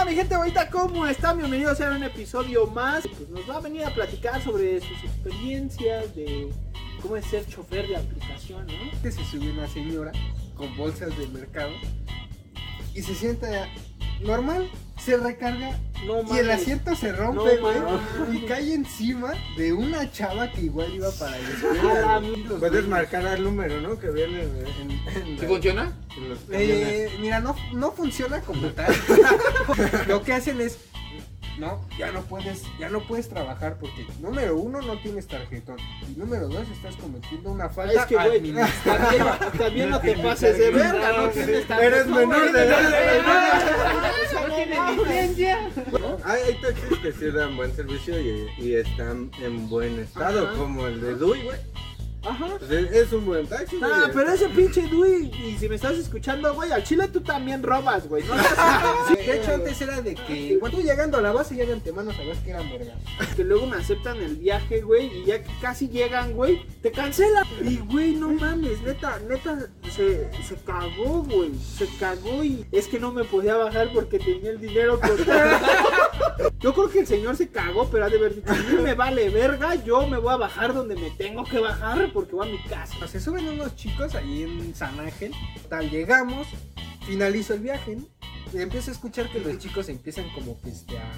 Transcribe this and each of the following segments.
onda mi gente bonita? ¿Cómo están? Bienvenidos a un episodio más. Pues nos va a venir a platicar sobre sus experiencias de cómo es ser chofer de aplicación, ¿no? Antes se subió una señora con bolsas de mercado y se sienta normal, se recarga No y el asiento se rompe, No güey, y cae encima de una chava que igual iba para la A la escuela. Puedes marcar al número, ¿no? Que viene en, en, en ¿Sí la- funciona? en los camiones. Eh, mira, no, no funciona como tal. Lo que hacen es, no, ya no puedes, ya no puedes trabajar porque número uno no tienes tarjetón y número dos estás cometiendo una falta Es que, güey, también, también no te pases de verga, no tienes Eres menor de edad. No tienes licencia. Hay, hay taxis que sí dan buen servicio y, y están en buen estado, Ajá. como el de Dui, güey. Ajá. Pues es, es un buen taxi, güey. Ah, pero ese pinche Dui, y si me estás escuchando, güey, al chile tú también robas, güey. ¿no? Sí, de hecho antes era de que cuando llegando a la base ya de antemano sabías que eran vergas. que luego me aceptan el viaje, güey, y ya que casi llegan, güey, te cancelan. Y, güey, no mames, neta, neta, se, se cagó, güey, se cagó y es que no me podía bajar porque tenía el dinero contado. Yo creo que el señor se cagó, pero ha de haber dicho, a mí me vale verga, yo me voy a bajar donde me tengo que bajar porque voy a mi casa. Se suben unos chicos ahí en San Ángel, tal llegamos, finalizo el viaje, ¿no? Y empiezo a escuchar que los chicos empiezan como que este, a,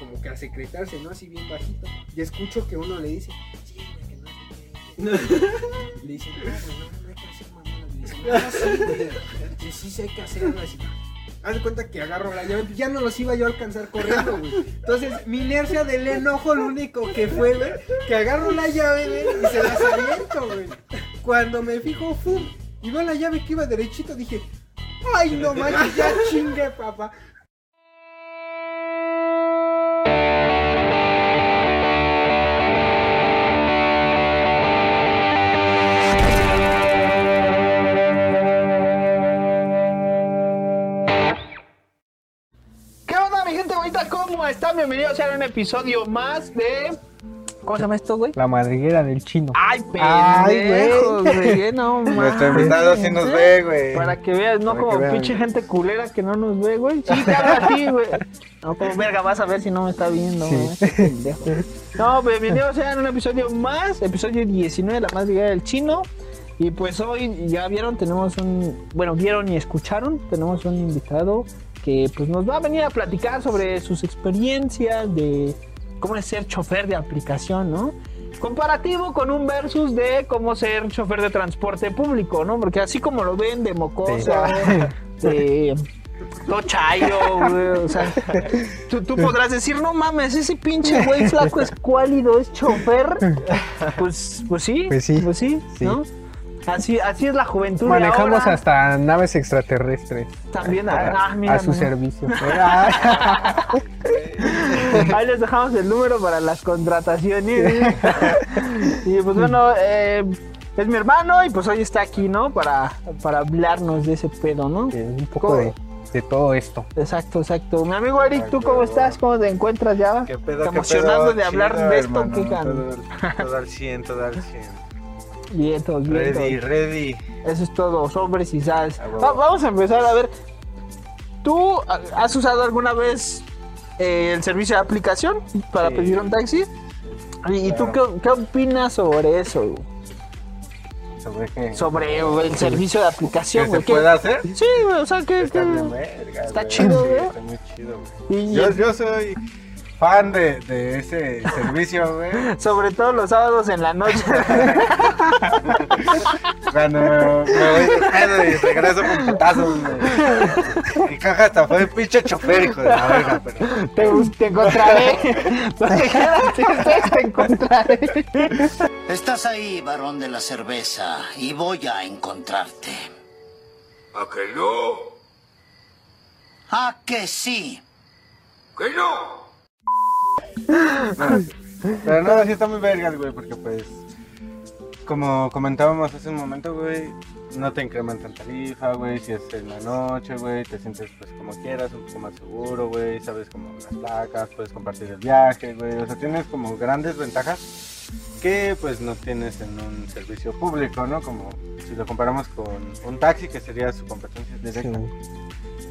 como que a secretarse, ¿no? Así bien bajito. Y escucho que uno le dice, sí, güey, que no qué. Le dicen, no, güey, no, no hay que hacer mamadas. Le dicen, no, sí, güey, sí, sí, sí hay que. Haz de cuenta que agarro la llave, ya no los iba yo a alcanzar corriendo, güey. Entonces, mi inercia del enojo, lo único que fue, güey, que agarro la llave, güey, y se las aviento, güey. Cuando me fijo, ¡fum! Y veo la llave que iba derechito, dije, ¡ay, no manches, ya chingue, papá! Están? Bienvenidos a un episodio más de... ¿Cómo se llama esto, güey? La madriguera del chino. Ay, Ay, pendejos, güey, no Nuestro invitado sí nos ve, güey. Para que veas, no Para como vean. pinche gente culera que no nos ve, güey. Sí, claro, sí, güey. No, como verga, vas a ver si no me está viendo, Sí. güey. Pendejo. No, pues, bienvenidos a un episodio más, episodio 19 de La Más Ligera del Chino. Y pues hoy, ya vieron, tenemos un... Bueno, vieron y escucharon, tenemos un invitado que pues nos va a venir a platicar sobre sus experiencias de cómo es ser chofer de aplicación, ¿no? Comparativo con un versus de cómo ser chofer de transporte público, ¿no? Porque así como lo ven de mocoso, de todo chayo, güey, o sea, tú, tú podrás decir, no mames, ese pinche güey flaco es cuálido, es chofer. Pues, pues sí, Pues sí, pues sí, sí. ¿no? Así, así es la juventud. Manejamos ahora. hasta naves extraterrestres También, a, ah, mira, a su servicio. Ahí les dejamos el número para las contrataciones. y pues bueno, eh, es mi hermano y pues hoy está aquí, ¿no? Para, para hablarnos de ese pedo, ¿no? un poco de, de todo esto. Exacto, exacto. Mi amigo Eric, ¿tú cómo estás? ¿Cómo te encuentras ya? ¿Qué pedo, qué emocionado pedo? de hablar Chido, de esto, hermano, qué todo al 100, todo al 100. Bien, todo bien. Ready, ready. Eso es todo, hombres y sal. A huevo. Va- vamos a empezar a ver. ¿Tú ah, has usado alguna vez eh, el servicio de aplicación para Sí. pedir un taxi? ¿Y, tú qué, qué opinas sobre eso? ¿Sobre qué? Sobre el servicio de aplicación, ¿Qué güey. se ¿Qué- puede hacer? Sí, güey, o sea, que... Está verga, chido, güey. Está muy chido, güey. Y, Yo, yo soy fan de, de ese servicio, güey. sobre todo los sábados en la noche. Cuando me voy de pedo y regreso con putazos, güey. Mi caja hasta fue el pinche chofer, hijo de la verga, pero... te, te encontraré. Te encontraré. Estás ahí, varón de la cerveza, y voy a encontrarte. ¿A que no? ¿A que sí? ¿Que no? Pero no, sí está muy vergas, güey, porque pues... Como comentábamos hace un momento, güey, no te incrementan tarifa, güey, si es en la noche, güey, te sientes pues como quieras, un poco más seguro, güey, sabes como las placas, puedes compartir el viaje, güey, o sea, tienes como grandes ventajas que pues no tienes en un servicio público, ¿no? Como si lo comparamos con un taxi, que sería su competencia directa.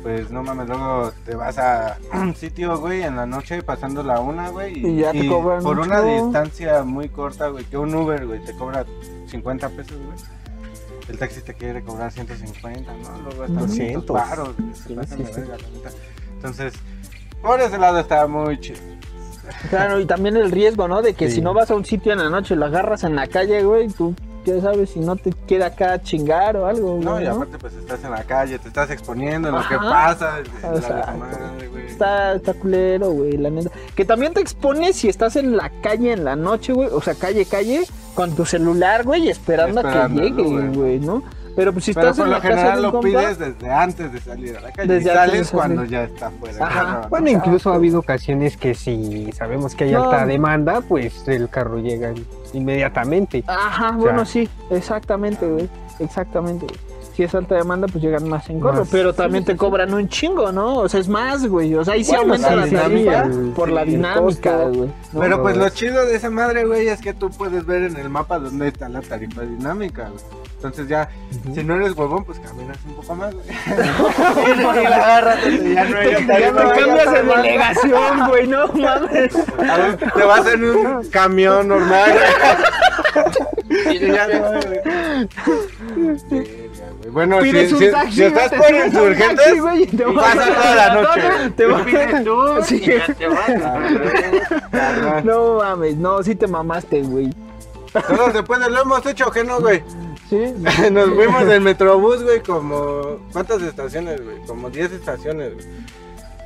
Pues no mames, luego te vas a un sitio, güey, en la noche pasando la una, güey. Y ya te cobran por una distancia muy corta, güey, que un Uber, güey, te cobra 50 pesos, güey. El taxi te quiere cobrar 150, ¿no? Luego hasta 200 200. baros, güey, se Sí, pasan sí, de sí. verga, la neta. Entonces, por ese lado está muy chido. Claro, y también el riesgo, ¿no? De que Sí. si no vas a un sitio en la noche y lo agarras en la calle, güey, tú ya sabes si no te queda acá chingar o algo, güey. No, y ¿no? aparte pues estás en la calle, te estás exponiendo en lo que pasa, la Exacto. madre, güey. Está, está culero, güey, la neta. Que también te expones si estás en la calle en la noche, güey. O sea, calle, calle, con tu celular, güey, esperando, a que llegue, güey. güey, ¿no? Pero pues si Pero estás por en lo la casa general de un lo compa, pides desde antes de salir a la calle. Desde y sales cuando ya está fuera. Ajá. Bueno, incluso ha habido ocasiones que si sabemos que hay No. alta demanda, pues el carro llega inmediatamente. Ajá, bueno, sí, exactamente, güey. Exactamente, güey. Si es alta demanda, pues llegan más en corro. Más. Pero también te cobran un chingo, ¿no? O sea, es más, güey. O sea, ahí sí Bueno, aumenta la tarifa el- por la dinámica, güey. ¿no? Pero pues lo chido de esa madre, güey, es que tú puedes ver en el mapa dónde está la tarifa dinámica, güey. Entonces ya, si no eres huevón, pues caminas un poco más, güey. y la agarras donde ya no hay Ya tarifa, me güey. cambias de delegación, güey, no mames. A ver, Te vas en un camión normal. Y ya no, güey. Bueno, si, Pides un si- taxi, si estás por a insurgentes, pasa a- toda la noche. Te vas tú Sí. y ya te vas. Carnal. No mames, no, sí te mamaste, güey. Todos después de lo hemos hecho, ¿qué no, güey? Sí. Nos fuimos del Metrobús, güey, como... ¿Cuántas estaciones, güey? Como 10 estaciones, güey.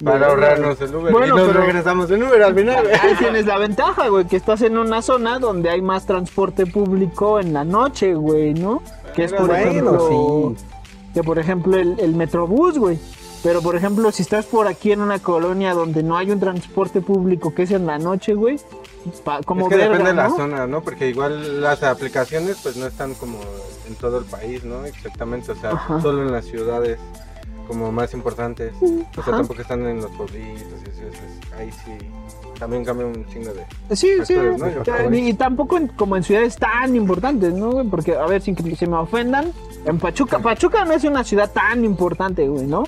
Para ahorrarnos el Uber. bueno, y nos pero- regresamos en Uber al final, güey. Ahí tienes la ventaja, güey, que estás en una zona donde hay más transporte público en la noche, güey, ¿no? Que es por Bueno, ejemplo, que por ejemplo el, el metrobús, güey. Pero por ejemplo, si estás por aquí en una colonia donde no hay un transporte público que es en la noche, güey, pa- como es que verga, depende de la zona, ¿no? Porque igual las aplicaciones pues no están como en todo el país, ¿no? Exactamente, o sea, Ajá. solo en las ciudades como más importantes. O sea, tampoco están en los pueblitos y así, o sea, ahí sí también cambia un chingo de... Sí, sí, y, y tampoco en- como en ciudades tan importantes, ¿no? Porque, a ver, sin que se me ofendan, en Pachuca, Pachuca no es una ciudad tan importante, güey, ¿no?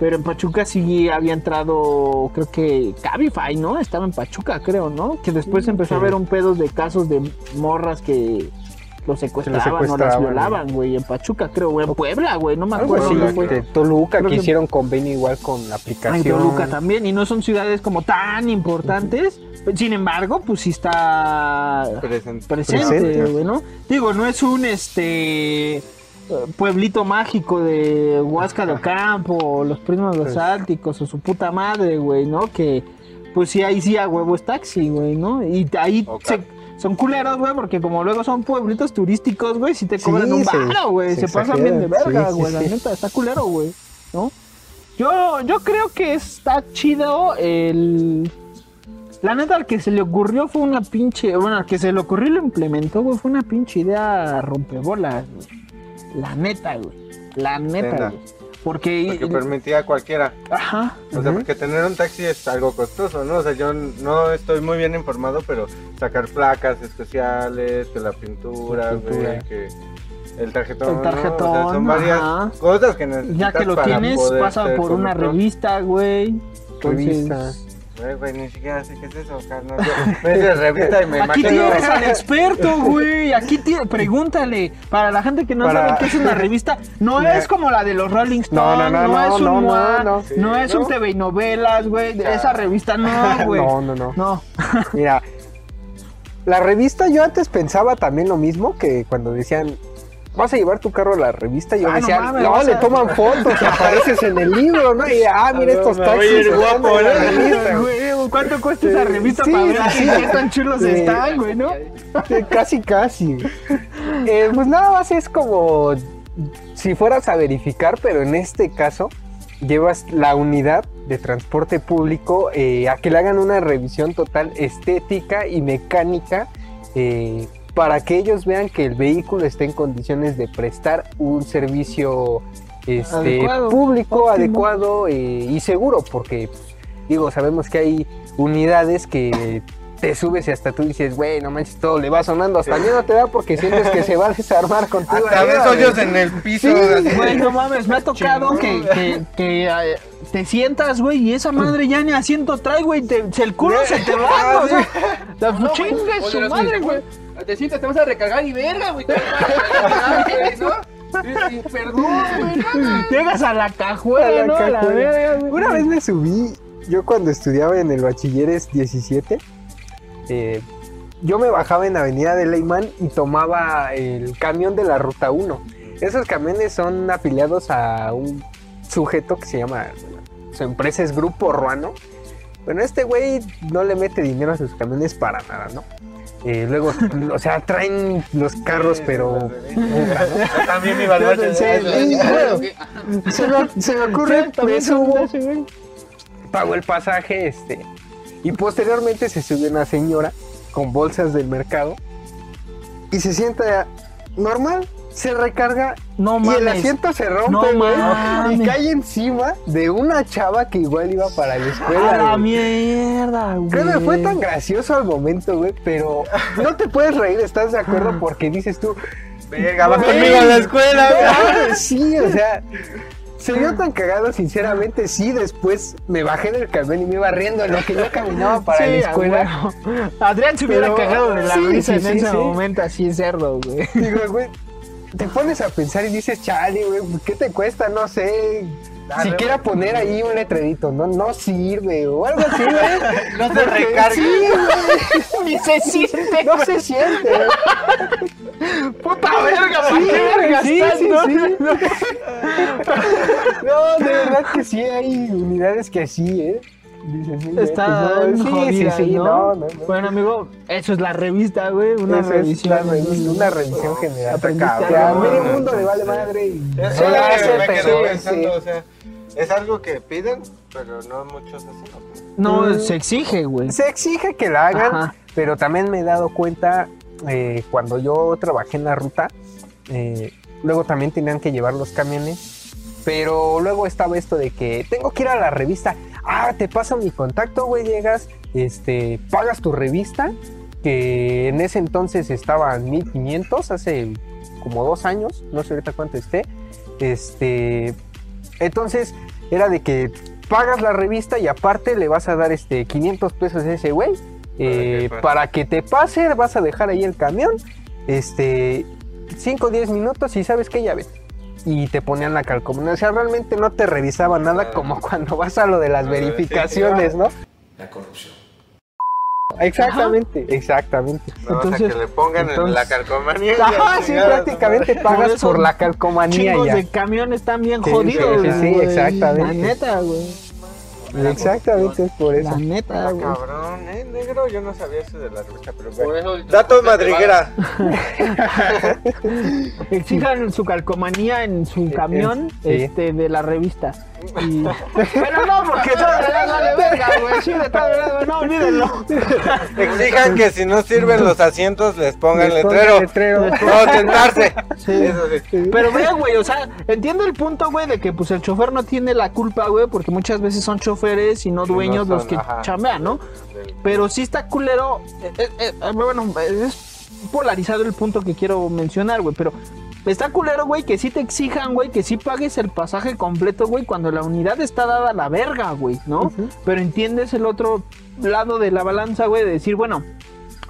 Pero en Pachuca sí había entrado, creo que Cabify, ¿no? Estaba en Pachuca, creo, ¿no? Que después empezó a haber un pedo de casos de morras que los secuestraban, o las violaban, güey, en Pachuca, creo, güey, en Puebla, güey, no me Algo acuerdo. así, Toluca, güey. de Toluca, Creo que que- hicieron convenio igual con la Ay, aplicación. Toluca también, y no son ciudades como tan importantes. Sin embargo, pues sí está Presente. presente, Presente. güey, ¿no? Digo, no es un este pueblito mágico de Huasca de Ocampo, o los primos los Pues- Álticos, o su puta madre, güey, ¿no? Que pues sí, ahí sí a huevo es taxi, güey, ¿no? Y ahí se- son culeros, güey, porque como luego son pueblitos turísticos, güey, sí te Sí, cobran un se- varo, güey, se, se pasan bien de verga, sí, sí, güey, la sí. neta, está culero, güey, ¿no? Yo, yo creo que está chido el... La neta, al que se le ocurrió fue una pinche... Bueno, al que se le ocurrió y lo implementó, güey, fue una pinche idea rompebolas, güey. La neta, güey. La neta, güey. Porque... Porque permitía a cualquiera. Ajá. O sea, porque tener un taxi es algo costoso, ¿no? O sea, yo no estoy muy bien informado, pero sacar placas especiales, que la pintura, La pintura. güey, que el tarjetón, El ¿no? O sea, tarjetón, son varias ajá. cosas que necesitas Ya que lo para tienes, pasa por una revista, güey. Entonces, Revista. Güey, güey, ni siquiera sé qué es eso, carnal. Me dice revista y me Aquí imagino... tienes al experto, güey. Aquí tiene, pregúntale. Para la gente que no Para- sabe qué es una revista, no es como la de los Rolling No, Stones, no, no, es no, un no, MOA, no, no. Sí, no es ¿no? un TV y novelas, güey. Esa revista no, güey. No, no, no. No. Mira, la revista yo antes pensaba también lo mismo que cuando decían, vas a llevar tu carro a la revista, yo Ah, no decía, mames, no, vas le a- toman fotos y apareces en el libro, ¿no? Y ah, mira no, estos taxis. guapo, ¿no? ¿cuánto cuesta esa revista Sí, para ver sí. qué tan chulos Sí. están, güey, no? Casi, casi. Eh, pues nada más es como si fueras a verificar, pero en este caso llevas la unidad de transporte público eh, a que le hagan una revisión total estética y mecánica eh, para que ellos vean que el vehículo está en condiciones de prestar un servicio este, Adecuado, público, óptimo. adecuado eh, y seguro, porque digo, sabemos que hay unidades que te subes y hasta tú dices, güey, no manches, todo le va sonando. Hasta miedo te da porque sientes que se va a desarmar contigo. Hasta ves hoyos en el piso. Sí. Güey, no mames, me ha tocado que, que, que, eh, te sientas, güey, y esa madre ya ni asiento trae, güey, te- el culo se te va, o sea, la chinga O su madre, güey. Te sientas, te vas a recargar y verga, güey. ¿no? Y- y Perdón, güey. no, Llegas a la A cajuela, la ¿no? A la cajuela. verga, güey. Una vez me subí, yo cuando estudiaba en el bachilleres 17, eh, yo me bajaba en Avenida de Leyman y tomaba el camión de la Ruta 1. Esos camiones son afiliados a un sujeto que se llama, su empresa es Grupo Ruano. Bueno, este güey no le mete dinero a sus camiones para nada, ¿no? Eh, luego, o sea, traen los carros, pero Yo también iba al bueno. no, se me, me ocurre, me güey. pagó el pasaje, este, y posteriormente se sube una señora con bolsas del mercado y se sienta normal, se recarga No y el asiento se rompe No güey, mames. y cae encima de una chava que igual iba para la A escuela. la güey. mierda, güey. Creo que fue tan gracioso al momento, güey, pero no te puedes reír, ¿estás de Ah. acuerdo? Porque dices tú, Venga, vas Güey, conmigo a la escuela, no güey. mames, sí, o sea, se vio tan cagado, sinceramente, sí, después me bajé del camión y me iba riendo en lo que yo caminaba para Sí, la a escuela. Adrián se hubiera Pero- cagado de la sí, risa sí, en sí, ese sí. momento así cerdo, güey. Digo, güey, te pones a pensar y dices, chale, güey, ¿qué te cuesta? No sé. Siquiera poner ahí un letrerito, no, no sirve o algo así, güey. No se recarga. Sí, güey. Ni se siente. No se siente, güey. Puta verga, ¿para Sí, qué verga sí, estás, sí, no? sí. No, de verdad que sí hay unidades que así, ¿eh? Dices, sí, güey, Está pues no, sí, jodida, sí, sí, ¿no? no, no, no. Bueno, amigo, eso es la revista, güey. Una Eso es revisión. la revista, una revisión general. Aprendiste Que a algo. medio mundo le vale madre. y Es o sea, algo que piden, pero no muchos hacen. ¿no? No, Mm. se exige, güey. Se exige que la hagan, Ajá. pero también me he dado cuenta eh, cuando yo trabajé en la ruta, eh, luego también tenían que llevar los camiones, pero luego estaba esto de que tengo que ir a la revista, ah, te paso mi contacto, güey, llegas, este, pagas tu revista, que en ese entonces estaba en 1500, hace como dos años, no sé ahorita cuánto esté, este, entonces era de que pagas la revista y aparte le vas a dar este 500 pesos a ese güey. Eh, para que te pase, vas a dejar ahí el camión, este, 5 o 10 minutos y sabes que ya ves. Y te ponían la calcomanía. O sea, realmente no te revisaba nada Claro. como cuando vas a lo de las verificaciones, ¿no? La corrupción. Exactamente, exactamente. No, o sea, Entonces- que le pongan en entonces- la calcomanía. Ajá, sí, prácticamente ¿no? pagas eso por la calcomanía ya. de camiones están bien Sí, jodidos, sí, sí, sí, exactamente. La neta, güey. Exactamente, es por eso. La neta, güey. cabrón, eh, negro. Yo no sabía eso de la revista, pero Por bueno. eso- Dato madriguera. Exijan su calcomanía en su camión sí. este, de la revista. Y... Pero no, porque de verdad vale verga, güey. Todas maneras, no, olvídenlo. Exijan que si no sirven los asientos les pongan Les letrero. letrero. No, tentarse. Sí. Eso sí. Pero vean, güey, o sea, entiendo el punto, güey, de que pues el chofer no tiene la culpa, güey, porque muchas veces son choferes y no dueños no los que ajá. chambean, ¿no? Pero sí está culero. eh, eh, eh, bueno, es polarizado el punto que quiero mencionar, güey. Pero está culero, güey, que sí te exijan, güey, que sí pagues el pasaje completo, güey, cuando la unidad está dada a la verga, güey, ¿no? Pero entiendes el otro lado de la balanza, güey, de decir, bueno.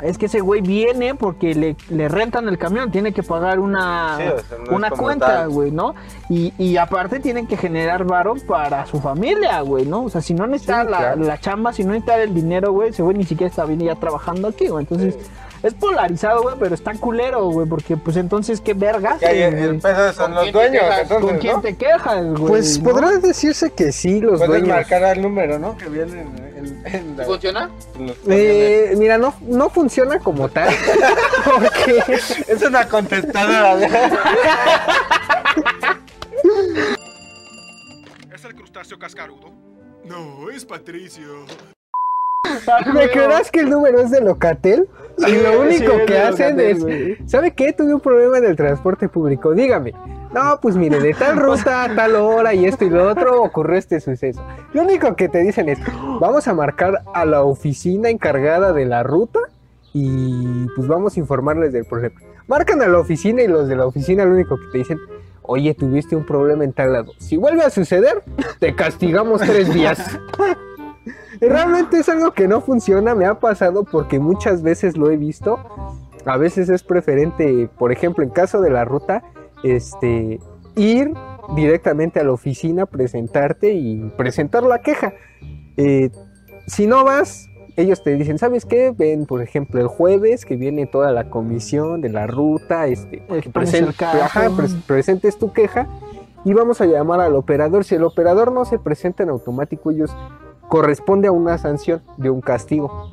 Es que ese güey viene porque le, le rentan el camión, tiene que pagar una, Sí, o sea, no es una cuenta, güey, ¿no? Y, y aparte tienen que generar varo para su familia, güey, ¿no? O sea, si no necesita Sí, la, claro. la chamba, si no necesita el dinero, güey, ese güey ni siquiera está bien ya trabajando aquí, güey. Entonces, es polarizado, güey, pero está culero, güey, porque pues entonces, ¿qué vergas? Güey? el peso son ¿Con los quién te dueños, quejas? entonces, ¿Con quién ¿no? te quejas, güey? Pues ¿no? podrá decirse que sí, los Puedes dueños. marcar el número, ¿no? Que viene en, en, en la- ¿Funciona? Eh, mira, no, no funciona como tal. porque Es una contestadora. ¿Es el crustáceo cascarudo? No, es Patricio. ¿Me creerás que el número es de Locatel? Y lo único sí, que hacen Locatel, es. ¿Sabe qué? Tuve un problema en el transporte público. Dígame, No, pues mire, de tal ruta, a tal hora y esto y lo otro ocurrió este suceso. Lo único que te dicen es, vamos a marcar a la oficina encargada de la ruta y pues vamos a informarles del problema. Marcan a la oficina y los de la oficina lo único que te dicen, oye, tuviste un problema en tal lado. Si vuelve a suceder, te castigamos tres días. Realmente es algo que no funciona, me ha pasado porque muchas veces lo he visto. A veces es preferente, por ejemplo, en caso de la ruta, este, ir directamente a la oficina, presentarte y presentar la queja. Eh, si no vas, ellos te dicen, ¿sabes qué? Ven, por ejemplo, el jueves que viene toda la comisión de la ruta, este, que ajá, presentes tu queja y vamos a llamar al operador. Si el operador no se presenta en automático, ellos corresponde a una sanción de un castigo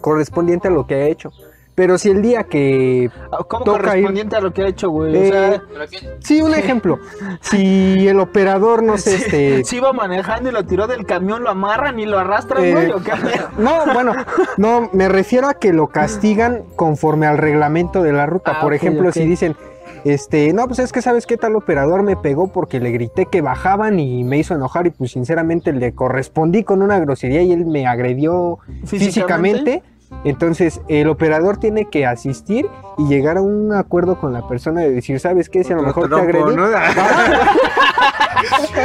correspondiente a lo que ha hecho. Pero si el día que Ah, ¿Cómo Toca correspondiente a lo que ha hecho, güey? Eh, o sea, Pero que- Sí, un ejemplo. Si el operador, no sé, este. si iba manejando y lo tiró del camión, lo amarran y lo arrastran, Eh, güey, ¿o qué? No, bueno, no, me refiero a que lo castigan conforme al reglamento de la ruta. Ah, Por ejemplo, si dicen, este, no, pues es que sabes qué tal operador me pegó porque le grité que bajaban y me hizo enojar y pues sinceramente le correspondí con una grosería y él me agredió físicamente. Entonces, el operador tiene que asistir y llegar a un acuerdo con la persona de decir, ¿sabes qué? Si a lo mejor te agredí.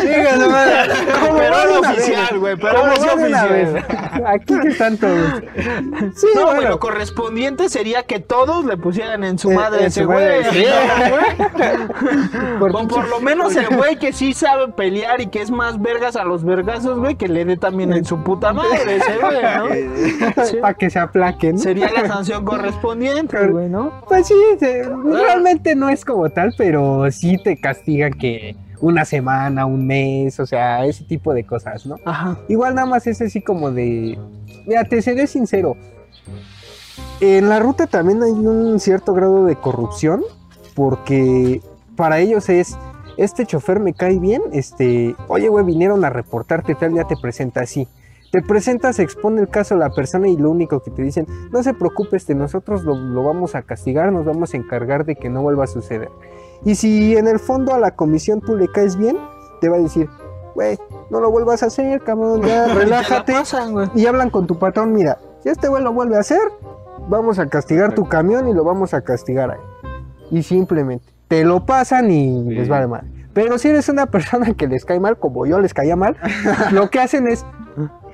Dígalo, madre. Pero oficial, güey, pero oficial. vez. Aquí que están todos. Sí, No, güey, bueno. lo correspondiente sería que todos le pusieran en su Eh, madre ese güey. madre, sí. ¿no, güey? Por O por lo menos el güey que sí sabe pelear y que es más vergas a los vergazos, güey, que le dé también en su puta madre ese güey, ¿no? Sí. Para que se aplaquen. Sería la sanción correspondiente, güey, ¿no? Pues sí, se- realmente no es como tal, pero sí te castigan que una semana, un mes, o sea, ese tipo de cosas, ¿no? Ajá. Igual nada más es así como de... Mira, te seré sincero. En la ruta también hay un cierto grado de corrupción, porque para ellos es, este chofer me cae bien, este, oye, güey, vinieron a reportarte, tal día te presenta así. Te presentas, expone el caso a la persona y lo único que te dicen, no se preocupe, este, nosotros lo, lo vamos a castigar, nos vamos a encargar de que no vuelva a suceder. Y si en el fondo a la comisión tú le caes bien, te va a decir, güey, no lo vuelvas a hacer, cabrón, ya, relájate. pasan, güey. Y hablan con tu patrón, mira, si este güey lo vuelve a hacer, vamos a castigar tu camión y lo vamos a castigar a él. Y simplemente te lo pasan y Sí. les vale mal. Pero si eres una persona que les cae mal, como yo les caía mal, lo que hacen es,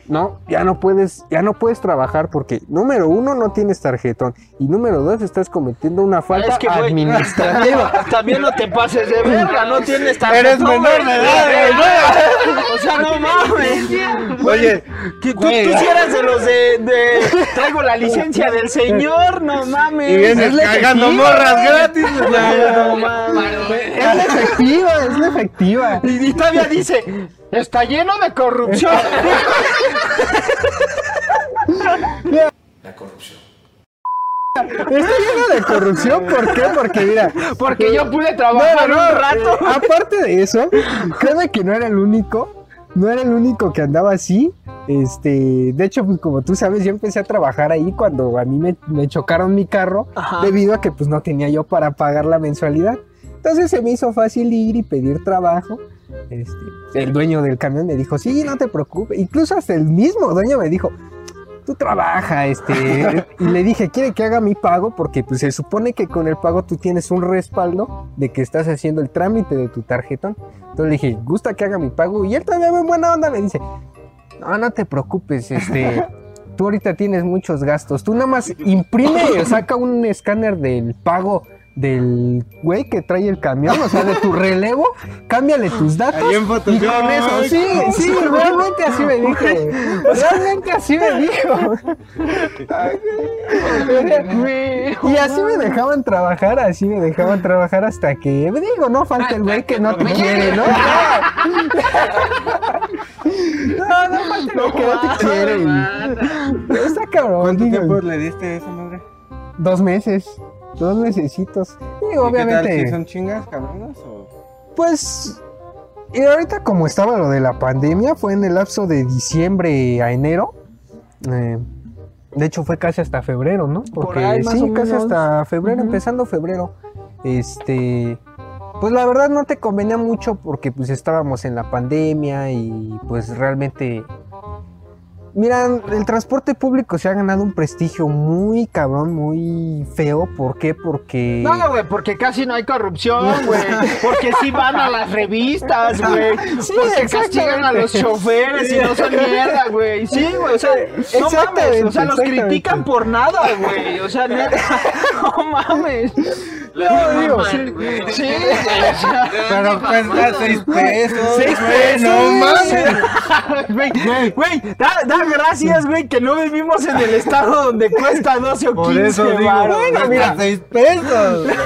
no, ya no puedes, ya no puedes trabajar porque número uno no tienes tarjetón y número dos estás cometiendo una falta Es que, güey, administrativa. También no te pases de verga, no tienes tarjeta. Eres menor de edad, güey. O sea, no mames. Oye, Que tú, Güey. tú sí eras de los de, de- Traigo la licencia del señor, no mames. y vienes cagando morras gratis. No mames. Es la efectiva, es la efectiva. Y, y todavía dice, está lleno de corrupción. Está lleno de corrupción, ¿por qué? Porque mira, Porque yo pude trabajar No, no, un rato. eh, aparte de eso, créeme que no era el único. No era el único que andaba así. Este, de hecho, pues como tú sabes, yo empecé a trabajar ahí cuando a mí me, me chocaron mi carro, Ajá. debido a que pues no tenía yo para pagar la mensualidad. Entonces se me hizo fácil ir y pedir trabajo. Este, el dueño del camión me dijo, sí, no te preocupes. Incluso hasta el mismo dueño me dijo, tú trabaja, este. y le dije, quiere que haga mi pago porque pues se supone que con el pago tú tienes un respaldo de que estás haciendo el trámite de tu tarjetón. Entonces le dije, gusta que haga mi pago. Y él todavía en buena onda me dice, no, no te preocupes, este. Tú ahorita tienes muchos gastos. Tú nada más imprime, saca un escáner del pago del güey que trae el camión, o sea, de tu relevo, cámbiame tus datos Ahí en y con eso, sí, sí, realmente así me dijo, realmente así me dijo. Y así me dejaban trabajar, así me dejaban trabajar hasta que, digo, no falta el güey que no te quiere, ¿no? No, no falta el güey que no te quiere. Está cabrón. ¿Cuánto tiempo le diste a esa madre? Dos meses, dos mesecitos. Digo, ¿Y qué tal? obviamente. ¿Sí son chingas, cabronas? O... Pues, y ahorita como estaba lo de la pandemia, fue en el lapso de diciembre a enero. Eh, de hecho, fue casi hasta febrero, ¿no? Porque ahí, más sí, casi hasta febrero, empezando febrero. Este. pues la verdad no te convenía mucho porque pues estábamos en la pandemia y pues realmente... Mira, el transporte público se ha ganado un prestigio muy cabrón, muy feo. ¿Por qué? Porque... No, güey, porque casi no hay corrupción, güey. Porque sí van a las revistas, güey. Sí, porque castigan a los choferes y no son mierda, güey. Sí, güey, o sea, no mames. O sea, los critican por nada, güey. O sea, neta, no mames. No, digo, sí. Sí, güey, o sea, Pero cuesta 6 pesos. Seis pesos, No mames. Güey, güey, da, da gracias, güey, que no vivimos en el estado donde cuesta 12 o 15 Por eso digo, varos. bueno, mira. 6 pesos.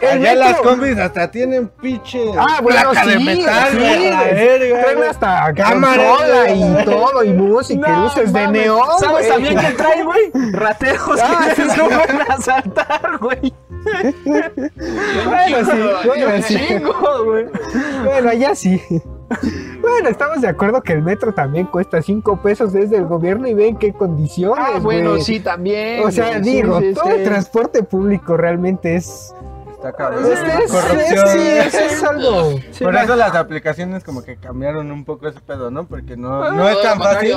Allá metro- las combis hasta tienen pinche Ah, bueno, placa de metal, sí, verga, Traen hasta Cámara, y todo, y música, No luces de neón, ¿Sabes también que traen, güey? Rateros Ah, que se suben a asaltar, güey. Bueno, sí, bueno, sí. chingo. Bueno, allá sí. Bueno, estamos de acuerdo que el metro también cuesta 5 pesos desde el gobierno y ven qué condiciones, Ah, bueno, sí, también. O sea, sí, digo, sí, todo sí. el transporte público realmente es... Está cabrón. es, es- Corrupción. sí, es, es algo... Sí, Por eso las aplicaciones como que cambiaron un poco ese pedo, ¿no? Porque no, Ah, no es tan fácil.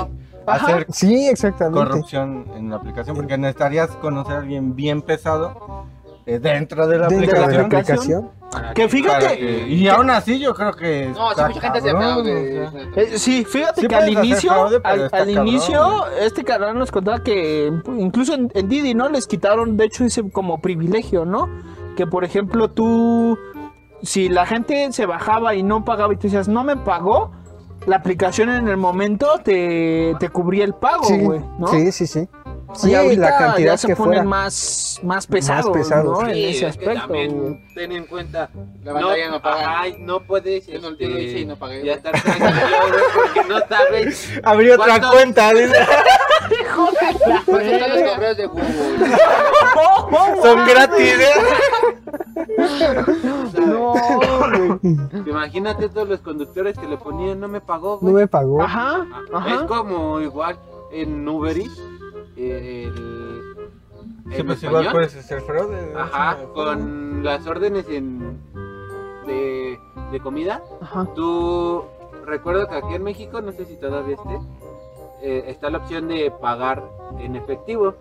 Ajá. hacer Sí, exactamente. corrupción en la aplicación porque necesitarías conocer a alguien bien pesado dentro de la Dentro de la aplicación. Que fíjate. que- y aún así yo creo que No, sí, está mucha gente se cabrón, fraude. o sea. Eh, sí, fíjate Sí que al inicio, fraude, al, inicio, este canal nos contaba que incluso en, en Didi, ¿no? Les quitaron, de hecho, ese como privilegio, ¿no? Que por ejemplo tú, si la gente se bajaba y no pagaba y tú decías, no me pagó, la aplicación en el momento te, te cubría el pago, Sí, güey, ¿no? sí, sí, sí. Y Sí, ahorita la cantidad ya se que ponen fuera. más, más pesados, pesados. ¿no? Sí, en ese es que aspecto, también ten en cuenta. La batalla no paga. Ay, no puedes. Yo no, yo lo hice y no pagué, Ya estar tranquilo, porque no sabes. Abrí otra ¿Cuánto? cuenta, dice. Por eso están los correos de Google. son gratis. ¿eh? No, güey. Imagínate todos los conductores que le ponían, no me pagó, No güey. me pagó. Ajá, Es como igual en Uber Eats, el, Sí, en pues igual español, puedes hacer fraude. ajá, ¿no? con las órdenes en, de, de comida, Ajá. tú recuerdo que aquí en México, no sé si todavía esté, eh, está la opción de pagar en efectivo.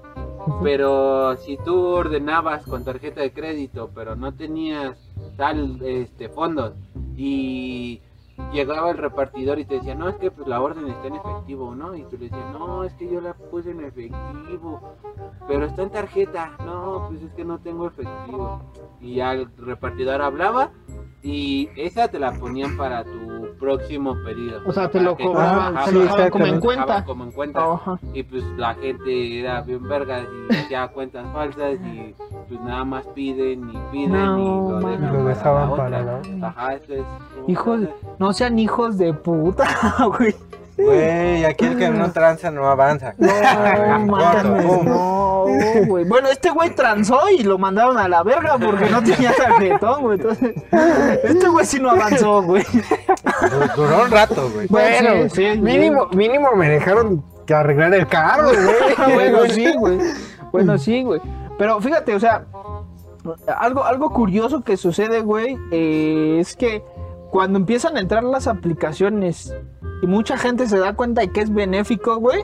Pero si tú ordenabas con tarjeta de crédito, pero no tenías tal este fondos y llegaba el repartidor y te decía, no, es que pues, la orden está en efectivo, ¿no? Y tú le decías, no, es que yo la puse en efectivo, pero está en tarjeta, no, pues es que no tengo efectivo. Y ya el repartidor hablaba y esa te la ponían para tu próximo pedido. O sea, te Para lo cobraban, como en cuenta. como en cuenta Ajá. y pues la gente era bien vergas y hacía cuentas falsas y pues nada más piden y piden No, y lo dejan, Lo dejaban la para la- Ajá, eso es Hijos, cosas. No sean hijos de puta, güey. Güey, aquí el que no tranza no avanza. No Corto, mames, no, güey. Bueno, este güey transó y lo mandaron a la verga porque no tenía tarjetón, güey. Entonces, este güey sí no avanzó, güey. Du- Duró un rato, güey. Bueno, sí, sí, mínimo, mínimo me dejaron que arreglar el carro, güey. bueno, sí, güey. Bueno, sí, güey. Pero fíjate, o sea, algo, algo curioso que sucede, güey, eh, es que cuando empiezan a entrar las aplicaciones y mucha gente se da cuenta de que es benéfico, güey.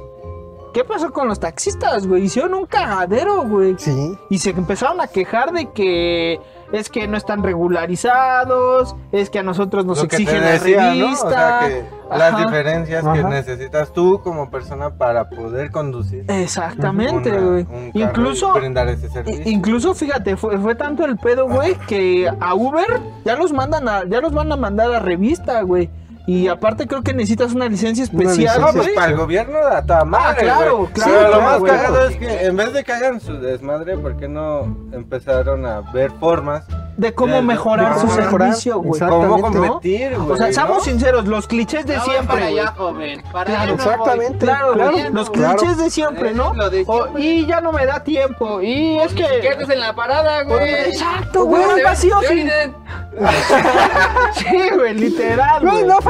¿Qué pasó con los taxistas, güey? Hicieron un cagadero, güey. Sí. Y se empezaron a quejar de que es que no están regularizados, es que a nosotros nos Lo exigen la decía, ¿no? revista. O sea, que las Ajá. diferencias que necesitas tú como persona para poder conducir. Exactamente, güey. Incluso, ese incluso fíjate, fue, fue tanto el pedo, güey, que a Uber ya los mandan a, ya los van a mandar a revista, güey. Y aparte creo que necesitas una licencia especial, No, pues para el gobierno a toda madre, claro, claro, Pero lo más cagado es que en vez de que hagan su desmadre, ¿por qué no empezaron a ver formas de cómo de- mejorar de su mejorar. servicio, güey. Exacto. cómo ¿no? competir, güey? O sea, seamos ¿no? sinceros, los clichés de No, siempre, para allá, joven. Para Claro, allá no exactamente. Claro, Claro, los claro. clichés de siempre, ¿no? Es lo de O- siempre. y ya no me da tiempo. Y es que. estás en la parada, güey. Exacto, güey, vacío Sí, güey, literal. Güey. no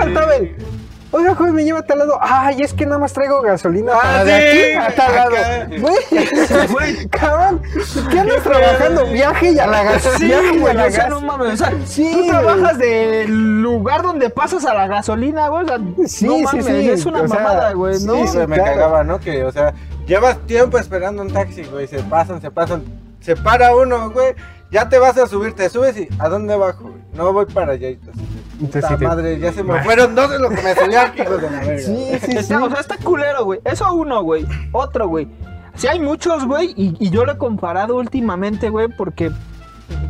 oiga, joven, me lleva a tal lado. Ay, es que nada más traigo gasolina Ah, para de aquí a tal lado. acá. Güey, güey, cabrón, ¿qué andas trabajando? Viaje y a la gas. Sí, viaje y a güey, la o sea, gas. no mames, o sea, Sí, tú trabajas del lugar donde pasas a la gasolina, güey, o sea, Sí, no sí, mames, sí, es una o sea, mamada, güey, sí, ¿no? Sí, sí, güey, me claro. cagaba, ¿no? Que, o sea, llevas tiempo esperando un taxi, güey, se pasan, se pasan, se para uno, güey, ya te vas a subir, te subes y ¿a dónde bajo, güey? No voy para allá. Entonces, Puta sí madre, ya se me fueron dos de lo que me salía, hijos de la verga. Sí, sí, sí. Está- O sea, está culero, güey. Eso uno, güey. Otro, güey. Si hay muchos, güey, y, y yo lo he comparado últimamente, güey, porque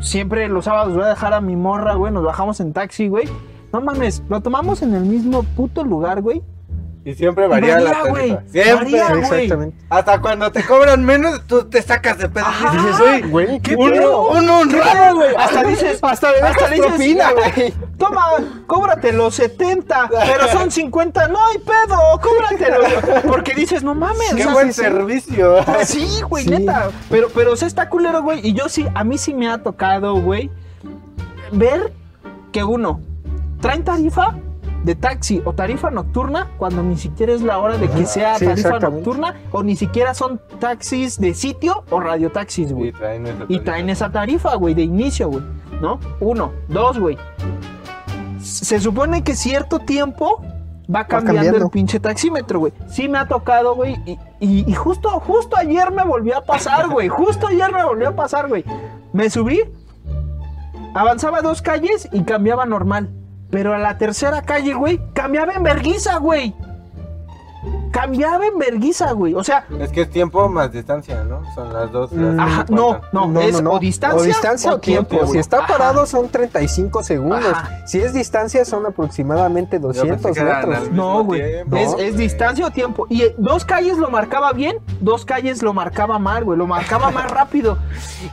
siempre los sábados voy a dejar a mi morra, güey, nos bajamos en taxi, güey. No mames, lo tomamos en el mismo puto lugar, güey. Y siempre varía, la tarifa. Siempre. Varía, güey. Exactamente. Hasta cuando te cobran menos, tú te sacas de pedo. Ajá. Y dices, güey, Güey, ¿qué uno, pedo? uno, un ¿Qué rabo, pedo, güey? Hasta dices, Hasta le hasta dices, propina, güey. Toma, cóbrate los 70, pero son 50. No hay pedo, cóbratelo. Porque dices, no mames. Qué o sea, buen sí. servicio. Sí, güey, Sí. neta. Pero, pero, o sea, está culero, güey. Y yo sí, a mí sí me ha tocado, güey, ver que uno traen tarifa de taxi o tarifa nocturna cuando ni siquiera es la hora de que sea sí, tarifa nocturna o ni siquiera son taxis de sitio o radiotaxis, Y güey. Y traen esa tarifa, güey, de inicio, güey. ¿No? Uno. Dos, güey. Se supone que cierto tiempo va cambiando, cambiando. el pinche taxímetro, güey. Sí me ha tocado, güey. Y, y- y justo, justo ayer me volvió a pasar, güey. Justo ayer me volvió a pasar, güey. Me subí, avanzaba dos calles y cambiaba normal. Pero a la tercera calle, güey, cambiaba en verguiza, güey. Cambiaba en verguiza, güey. O sea, Es que es tiempo más distancia, ¿no? Son las dos. las ajá, cuentan. no, no, es o distancia o distancia o tiempo. Si está Ajá. parado son 35 segundos. Ajá. Si es distancia son aproximadamente Yo 200 pensé que eran metros. No, güey. tiempo. Es, es distancia o tiempo. Y eh, dos calles lo marcaba bien, dos calles lo marcaba mal, güey. Lo marcaba más rápido.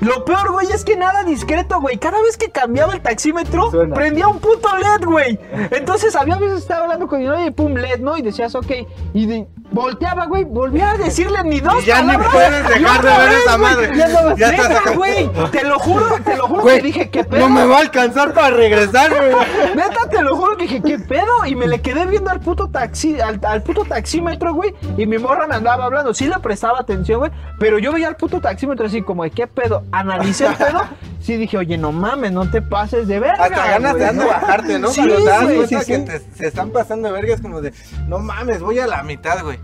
Lo peor, güey, es que nada discreto, güey. Cada vez que cambiaba el taxímetro, Suena. prendía un puto LED, güey. Entonces, había veces estaba hablando con mi novia y pum, LED, ¿no? Y decías, ok. Y de- volteaba, güey. Volvía a decirle ni dos Y ya ni palabras. puedes dejar de ver esa madre. Ya no Ya acá. güey. Te lo juro, te lo juro que dije, ¿qué pedo? No me va a alcanzar para regresar, güey. Neta, te lo juro que dije, ¿qué pedo? Y me le quedé viendo al puto taxi, al, al puto taxímetro, güey. Y mi morra me andaba hablando. Sí le prestaba atención, güey. Pero yo veía al puto taxímetro así como de qué pedo. Analicé el pedo. Sí dije, oye, no mames, no te pases de verga. Hasta ganas güey, de bajarte, ¿no? Sí, Cuando te das güey, cuenta sí, que te- se están pasando de vergas como de, no mames, voy a la mitad, güey.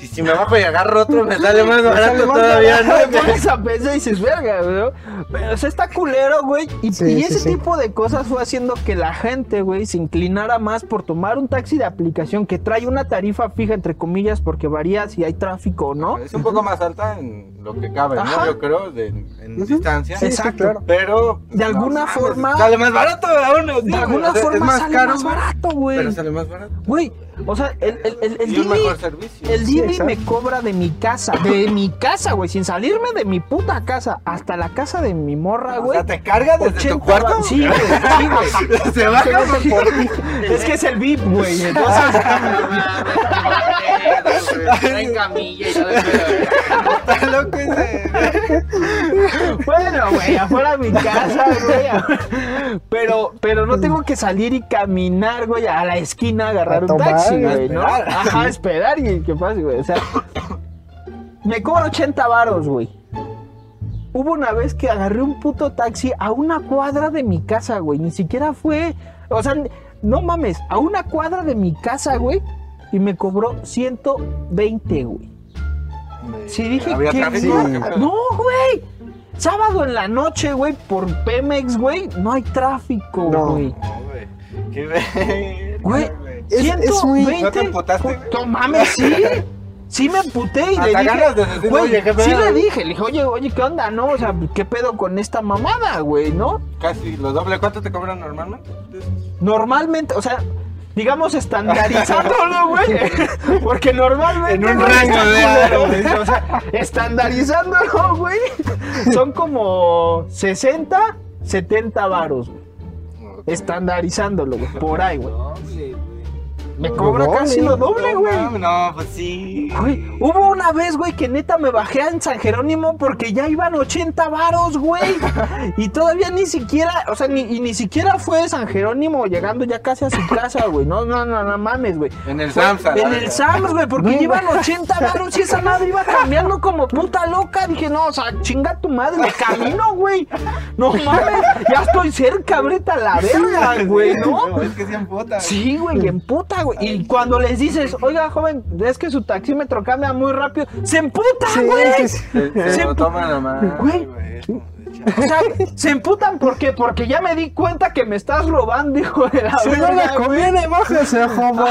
Y si me va a agarrar otro, me sale más barato todavía, ¿no? Te pones a pensar y dices, verga, güey. Pero o sea, está culero, güey. Y, Sí, y sí, ese sí. tipo de cosas fue haciendo que la gente, güey, se inclinara más por tomar un taxi de aplicación que trae una tarifa fija, entre comillas, porque varía si hay tráfico o no. Es un poco más alta en lo que cabe, Ajá. ¿no? Yo creo, de, en distancia. Sí, sí, Exacto. claro. Pero. De alguna forma- Sale más barato aún. De güey. alguna O sea, forma es más sale caro, más barato, güey. Pero sale más barato. Güey, o sea, el, el, el, el servicio. el Sí, exacto. me cobra de mi casa, de mi casa, güey, sin salirme de mi puta casa hasta la casa de mi morra, O güey. sea, ¿te carga desde 80 tu cuarto? Sí, güey, sí, güey. Se baja por ti. Es que es el VIP, güey. Entonces, Traen camilla y todo bueno, güey, afuera de mi casa, güey. Pero, pero no tengo que salir y caminar, güey, a la esquina a agarrar A un taxi, güey, ¿no? esperar. Ajá, esperar y qué pasa, güey. O sea, me cobro 80 varos, güey. Hubo una vez que agarré un puto taxi a una cuadra de mi casa, güey. Ni siquiera fue. O sea, no mames, a una cuadra de mi casa, güey. Y me cobró 120, güey. Sí, dije ¿Había que. tráfico? no, ¿Qué no, güey. Sábado en la noche, güey, por Pemex, güey, no hay tráfico, No. güey. No, güey. Qué ver. Güey, Es- es muy- 120. ¿No te emputaste, güey? No mames, sí. Sí me emputé y le dije, de güey, oye, ¿qué sí le dije, le dije, oye, oye, ¿qué onda, no? O sea, ¿qué pedo con esta mamada, güey, no? Casi lo doble. ¿Cuánto te cobran normalmente? Normalmente, o sea, digamos estandarizándolo, güey. Porque normalmente. En un güey, rango de- güey, O sea, estandarizándolo, güey. Son como 60, 70 varos, güey. Estandarizándolo, güey. Por ahí, güey. Me cobra casi lo doble, No, güey. No, pues sí. Güey, hubo una vez, güey, que neta me bajé en San Jerónimo porque ya iban 80 varos, güey. Y todavía ni siquiera, o sea, ni, y ni siquiera fue San Jerónimo llegando ya casi a su casa, güey. No, no, no, no mames, güey. En el Fue Sam's. a la En el verga. Sam's, güey, porque iban 80 varos y esa madre iba cambiando como puta loca. Dije, no, o sea, chinga tu madre, me camino, güey. No mames, ya estoy cerca, ahorita a la verga, güey, ¿no? Es que sí emputa. Sí, güey, y en puta, güey. Y cuando les dices, oiga, joven, es que su taxímetro cambia muy rápido, se emputa, Sí, güey. sí, sí. Se, se toman nomás. Güey. O sea, se emputan ¿por qué? Porque ya me di cuenta que me estás robando, hijo de la Si no verga, le güey. conviene, bájese, joven.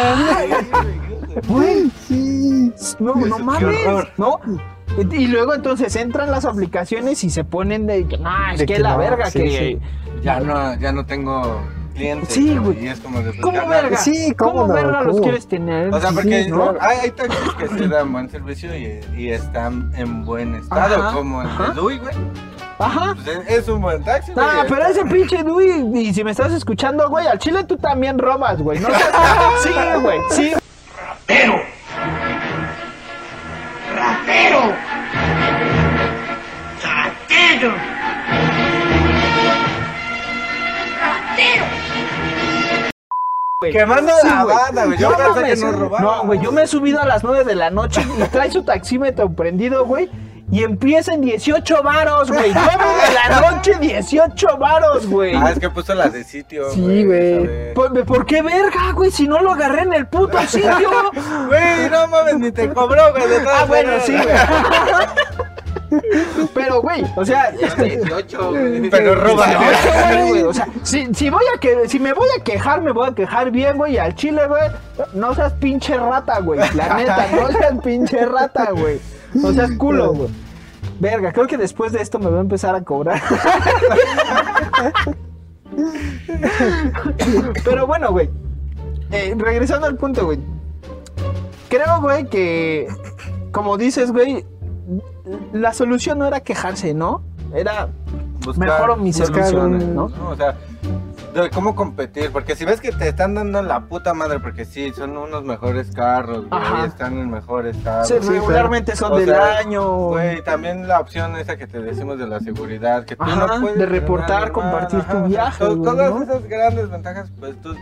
Güey, sí. No, no mames. ¿no? Y luego entonces entran las aplicaciones y se ponen de que, no, es De que, que la no, verga, sí, que... sí. Ya no, ya no tengo clientes. Sí, güey. Y es como de. pues, ¿Cómo verga? Sí, ¿Cómo, ¿cómo no? verga los quieres tener? O sea, porque Sí, ¿no? hay, hay taxis que sí dan buen servicio y, y están en buen estado, Ajá, como el ajá. de Dui, güey. Ajá. Pues es, es un buen taxi, güey. Ah, pero ese pinche Dui, y si me estás escuchando, güey, al chile tú también robas, güey. No seas- Sí, güey, sí. ¡Ratero! ¡Ratero! ¡Ratero! Quemando Sí, la güey. banda, güey. Yo No pensé que no robaba. No, güey, yo me he subido a las 9 de la noche y trae su taxímetro prendido, güey. Y empieza en 18 varos, güey. 9 de la noche, 18 varos, güey. Ah, es que puso las de sitio. Sí, güey. ¿Por, por qué verga, güey? Si no lo agarré en el puto sitio. Güey, no mames, ni te cobró, güey. Ah, bueno, sí, güey. Pero, güey, o sea, este, 18, güey. Pero roba. Güey, O sea, si, si voy a que, si me voy a quejar, me voy a quejar bien, güey. Y al chile, güey, no seas pinche rata, güey. La neta, no seas pinche rata, güey. No seas culo, güey. Verga, creo que después de esto me voy a empezar a cobrar. Pero bueno, güey. eh, regresando al punto, güey. Creo, güey, que como dices, güey, la solución no era quejarse, ¿no? Era Buscar- mejoro mis soluciones, un- ¿no? O sea, de cómo competir. Porque si ves que te están dando la puta madre, porque sí, son unos mejores carros, güey. Están en mejores carros. Sí, regularmente son O del sea, año. Güey, también la opción esa que te decimos de la seguridad, que tú Ajá, no puedes de reportar, compartir tu ajá, o sea, viaje, Todas ¿no? esas grandes ventajas, pues tú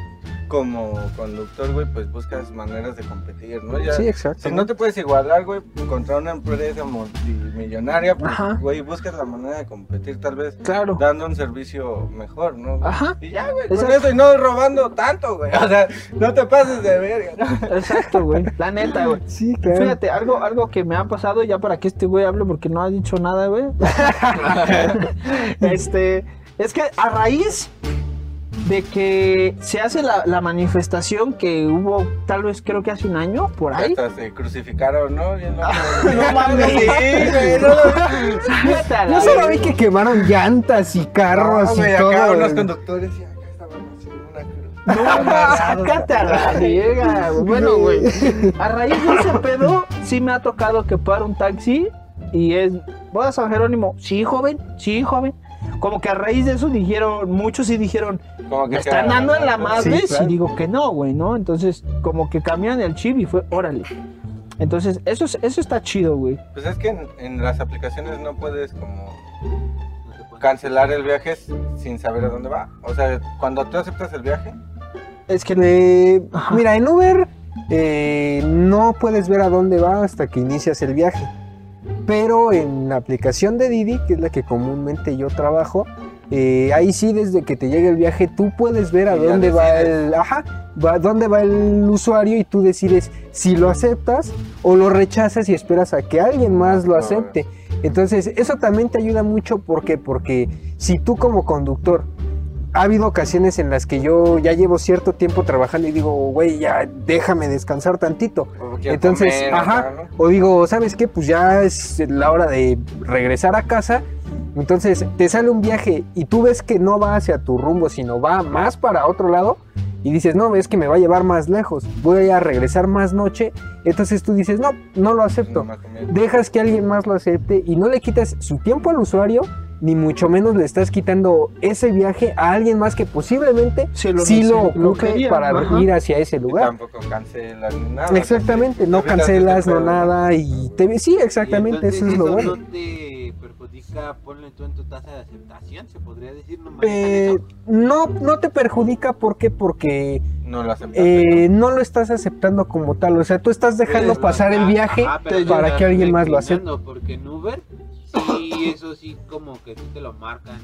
como conductor, güey, pues buscas maneras de competir, ¿no? Ya, Sí, exacto. Si no te puedes igualar, güey, contra una empresa multimillonaria, pues, Ajá. güey, buscas la manera de competir, tal vez Claro. dando un servicio mejor, ¿no? Ajá. Y ya, güey, con eso y no robando tanto, güey. O sea, no te pases de verga, ¿no? Exacto, güey. La neta, güey. Sí, claro. Fíjate, algo, algo que me ha pasado, ya para que este güey hable porque no ha dicho nada, güey. este, es que a raíz de que se hace la, la manifestación que hubo, tal vez creo que hace un año, por ahí. Hasta se crucificaron, ¿no? No mames. Sí, güey, no solo vi que quemaron llantas y carros No, y acá todo. unos güey. conductores y acá estaban haciendo una cruz. No, sácate a la güey. Bueno, güey. A raíz de ese pedo, sí me ha tocado que para un taxi y es. ¿Voy a San Jerónimo? Sí, joven. Sí, joven. Como que a raíz de eso dijeron, muchos sí dijeron, Como que me están dando en la madre Sí, claro. y digo que no, güey, ¿no? Entonces, como que cambian el chip y fue, órale. Entonces, eso, es- eso está chido, güey. Pues es que en, en las aplicaciones no puedes como cancelar el viaje sin saber a dónde va. O sea, cuando tú aceptas el viaje, Es que Eh, mira, en Uber eh, no puedes ver a dónde va hasta que inicias el viaje. Pero en la aplicación de Didi, que es la que comúnmente yo trabajo, eh, ahí sí desde que te llegue el viaje tú puedes ver a Y dónde va el, ajá, va, dónde va el usuario y tú decides si lo aceptas o lo rechazas y esperas a que alguien más lo Ah, acepte. Entonces, eso también te ayuda mucho porque porque si tú como conductor ha habido ocasiones en las que yo ya llevo cierto tiempo trabajando y digo, güey, ya déjame descansar tantito. Entonces, comer, ajá, ¿no? o digo, ¿sabes qué? Pues ya es la hora de regresar a casa. Entonces, te sale un viaje y tú ves que no va hacia tu rumbo, sino va más para otro lado. Y dices, no, es que me va a llevar más lejos. Voy a regresar más noche. Entonces tú dices, no, no lo acepto. Dejas que alguien más lo acepte y no le quitas su tiempo al usuario ni mucho menos le estás quitando ese viaje a alguien más que posiblemente Sí lo sí lo nece- lo ocupe quería, para ajá. ir hacia ese Y lugar. tampoco cancelas ni nada. Exactamente, no cancelas, no nada y te sí, exactamente, Y eso es lo bueno. no te perjudica, ponle tú en tu tasa de aceptación, se podría decir, no Eh, no, no te perjudica ¿por qué? porque No lo aceptaste. eh, no lo estás aceptando como tal, o sea, tú estás dejando pasar el ajá, viaje ajá, pero para que alguien más lo acepte. Porque en Uber, sí, eso sí, como que sí te lo marcan. así.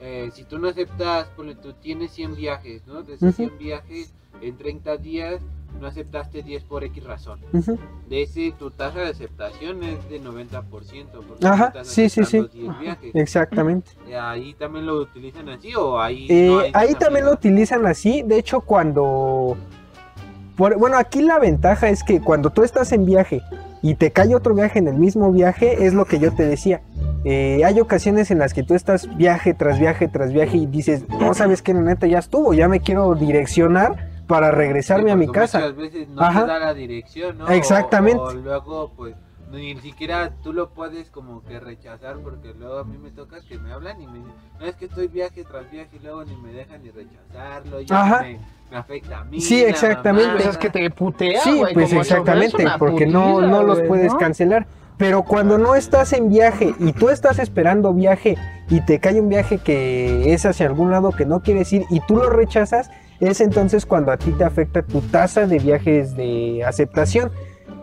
Eh, si tú no aceptas, ponle tú tienes 100 viajes, ¿no? De esos Ujú. 100 viajes, en 30 días no aceptaste 10 por X razón. Ujú. De ese, tu tasa de aceptación es de 90%. Porque Ajá, estás sí, sí, sí. aceptando 10 viajes. Exactamente. Eh, Ahí también lo utilizan así o ahí. Eh, no ahí también lo utilizan así. De hecho, cuando. Por- bueno, aquí la ventaja es que cuando tú estás en viaje y te cae otro viaje en el mismo viaje, es lo que yo te decía. Eh, hay ocasiones en las que tú estás viaje tras viaje tras viaje y dices, no sabes que neta ya estuvo, ya me quiero direccionar para regresarme Sí, a mi casa. Muchas veces no Ajá. te da la dirección, ¿no? Exactamente. O, o luego, pues, ni siquiera tú lo puedes como que rechazar, porque luego a mí me toca que me hablan y me dicen, no es que estoy viaje tras viaje y luego ni me dejan ni rechazarlo, ya Ajá. me, me afecta a mí. Sí, exactamente. Pues es que te putea, Sí, pues exactamente, porque no, no los puedes ¿no? cancelar. Pero cuando no estás en viaje y tú estás esperando viaje y te cae un viaje que es hacia algún lado que no quieres ir y tú lo rechazas, es entonces cuando a ti te afecta tu tasa de viajes de aceptación.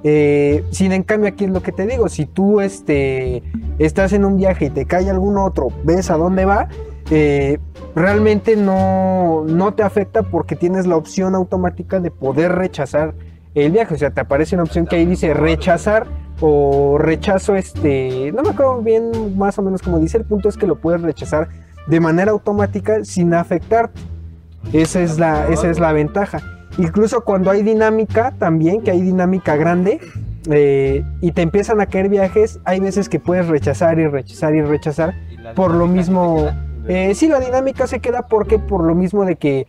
Eh, sin en cambio aquí es lo que te digo, si tú este, estás en un viaje y te cae algún otro, ves a dónde va, eh, realmente no, no te afecta porque tienes la opción automática de poder rechazar el viaje. O sea, te aparece una opción que ahí dice rechazar o rechazo este. No me acuerdo bien más o menos como dice. El punto es que lo puedes rechazar de manera automática sin afectarte. Esa es la, esa es la ventaja. Incluso cuando hay dinámica también, que hay dinámica grande, eh, y te empiezan a caer viajes, hay veces que puedes rechazar y rechazar y rechazar por lo mismo. Eh, sí, la dinámica se queda porque por lo mismo de que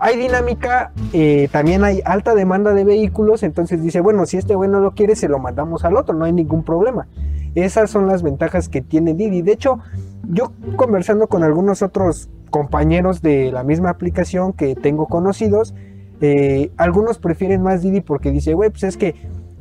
hay dinámica, eh, también hay alta demanda de vehículos, entonces dice, bueno, si este güey no lo quiere, se lo mandamos al otro, no hay ningún problema. Esas son las ventajas que tiene Didi. De hecho, yo conversando con algunos otros compañeros de la misma aplicación que tengo conocidos, eh, algunos prefieren más Didi porque dice, güey, pues es que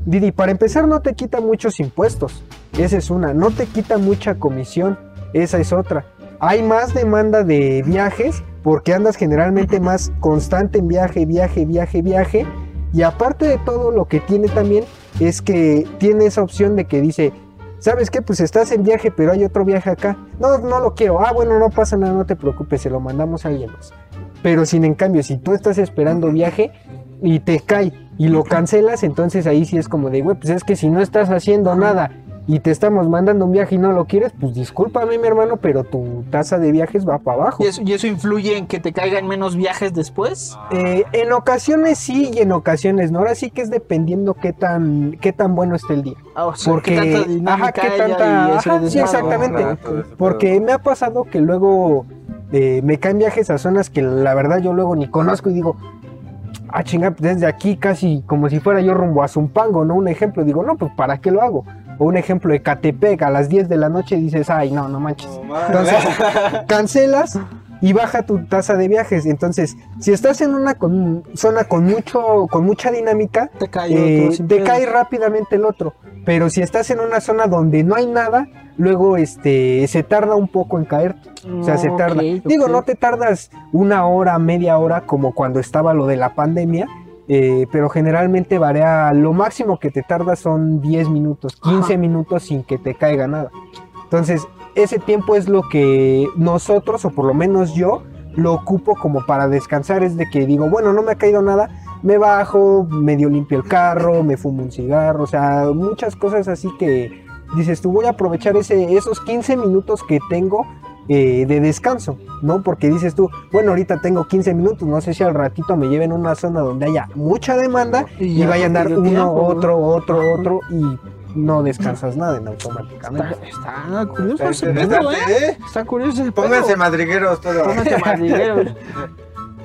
Didi, para empezar, no te quita muchos impuestos. Esa es una. No te quita mucha comisión. Esa es otra. Hay más demanda de viajes porque andas generalmente más constante en viaje, viaje, viaje, viaje. Y aparte de todo, lo que tiene también es que tiene esa opción de que dice, ¿sabes qué? Pues estás en viaje, pero hay otro viaje acá. No, no lo quiero. Ah, bueno, no pasa nada, no te preocupes, se lo mandamos a alguien más. Pero sin en cambio, si tú estás esperando viaje y te cae y lo cancelas, entonces ahí sí es como de, güey, pues es que si no estás haciendo nada y te estamos mandando un viaje y no lo quieres, pues discúlpame, mi hermano, pero tu tasa de viajes va para abajo. ¿Y eso, y eso influye en que te caigan menos viajes después? Eh, en ocasiones sí y en ocasiones no. Ahora sí que es dependiendo qué tan, qué tan bueno esté el día. Ah, o sea, Porque, ¿qué tanta dinámica ajá, qué tanta- ajá, sí, exactamente. Ah, Porque me ha pasado que luego eh, me caen viajes a zonas que la verdad yo luego ni conozco y digo, ah, chinga, pues desde aquí casi como si fuera yo rumbo a Zumpango, ¿no? Un ejemplo, digo, no, pues ¿para qué lo hago? O un ejemplo de Catepec a las 10 de la noche dices, ay, no, no manches. No. Entonces, cancelas y baja tu tasa de viajes. Entonces, si estás en una con- zona con mucho, con mucha dinámica, Te cae eh, otro sin te cae rápidamente el otro. Pero si estás en una zona donde no hay nada, luego este se tarda un poco en caer. O sea, se tarda. Digo, no te tardas una hora, media hora, como cuando estaba lo de la pandemia. Eh, pero generalmente varía, lo máximo que te tardas son 10 minutos, 15 Ajá. minutos sin que te caiga nada. Entonces, ese tiempo es lo que nosotros, o por lo menos yo, lo ocupo como para descansar. Es de que digo, bueno, no me ha caído nada, me bajo, medio limpio el carro, me fumo un cigarro, o sea, muchas cosas así que dices, tú voy a aprovechar ese, esos 15 minutos que tengo eh, de descanso, ¿no? Porque dices tú, bueno, ahorita tengo 15 minutos, no sé si al ratito me lleven a una zona donde haya mucha demanda Y y, ya vaya a andar uno, tiempo, ¿no? otro, otro, otro y no descansas nada en automáticamente. Está, está curioso Está ese pedo, ¿eh? Está curioso ese pedo. Pónganse madrigueros todos. Pónganse madrigueros.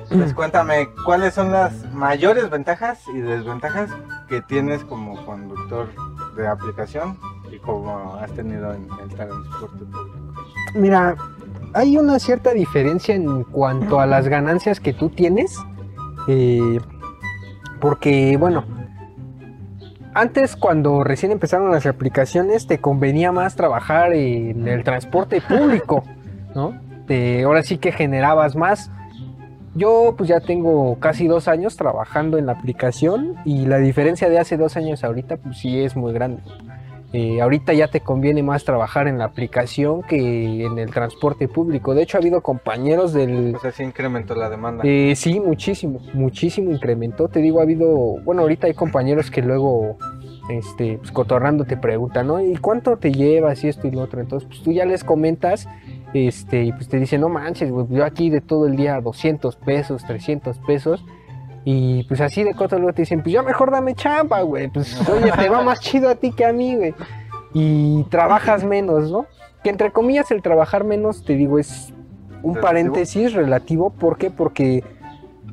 Pues cuéntame, ¿cuáles son las mayores ventajas y desventajas que tienes como conductor de aplicación y como has tenido en el transporte público? Mira, hay una cierta diferencia en cuanto a las ganancias que tú tienes. eh, porque, bueno, antes cuando recién empezaron las aplicaciones te convenía más trabajar en el transporte público, ¿no? Te- ahora sí que generabas más. Yo pues ya tengo casi dos años trabajando en la aplicación y la diferencia de hace dos años ahorita pues sí es muy grande. Eh, ahorita ya te conviene más trabajar en la aplicación que en el transporte público. De hecho, ha habido compañeros del... O sea, sí incrementó la demanda. Eh, sí, muchísimo, muchísimo incrementó. Te digo, ha habido... Bueno, ahorita hay compañeros que luego, este, pues cotorrando te preguntan, ¿no? ¿Y cuánto te llevas y esto y lo otro? Entonces, pues tú ya les comentas, este, y pues te dicen, no manches, güey, yo aquí de todo el día 200 pesos, 300 pesos. Y pues así de coto luego te dicen, pues ya mejor dame chamba, güey. Pues oye, te va más chido a ti que a mí, güey. Y trabajas menos, ¿no? Que entre comillas el trabajar menos, te digo, es un ¿Relativo? paréntesis relativo. ¿Por qué? Porque,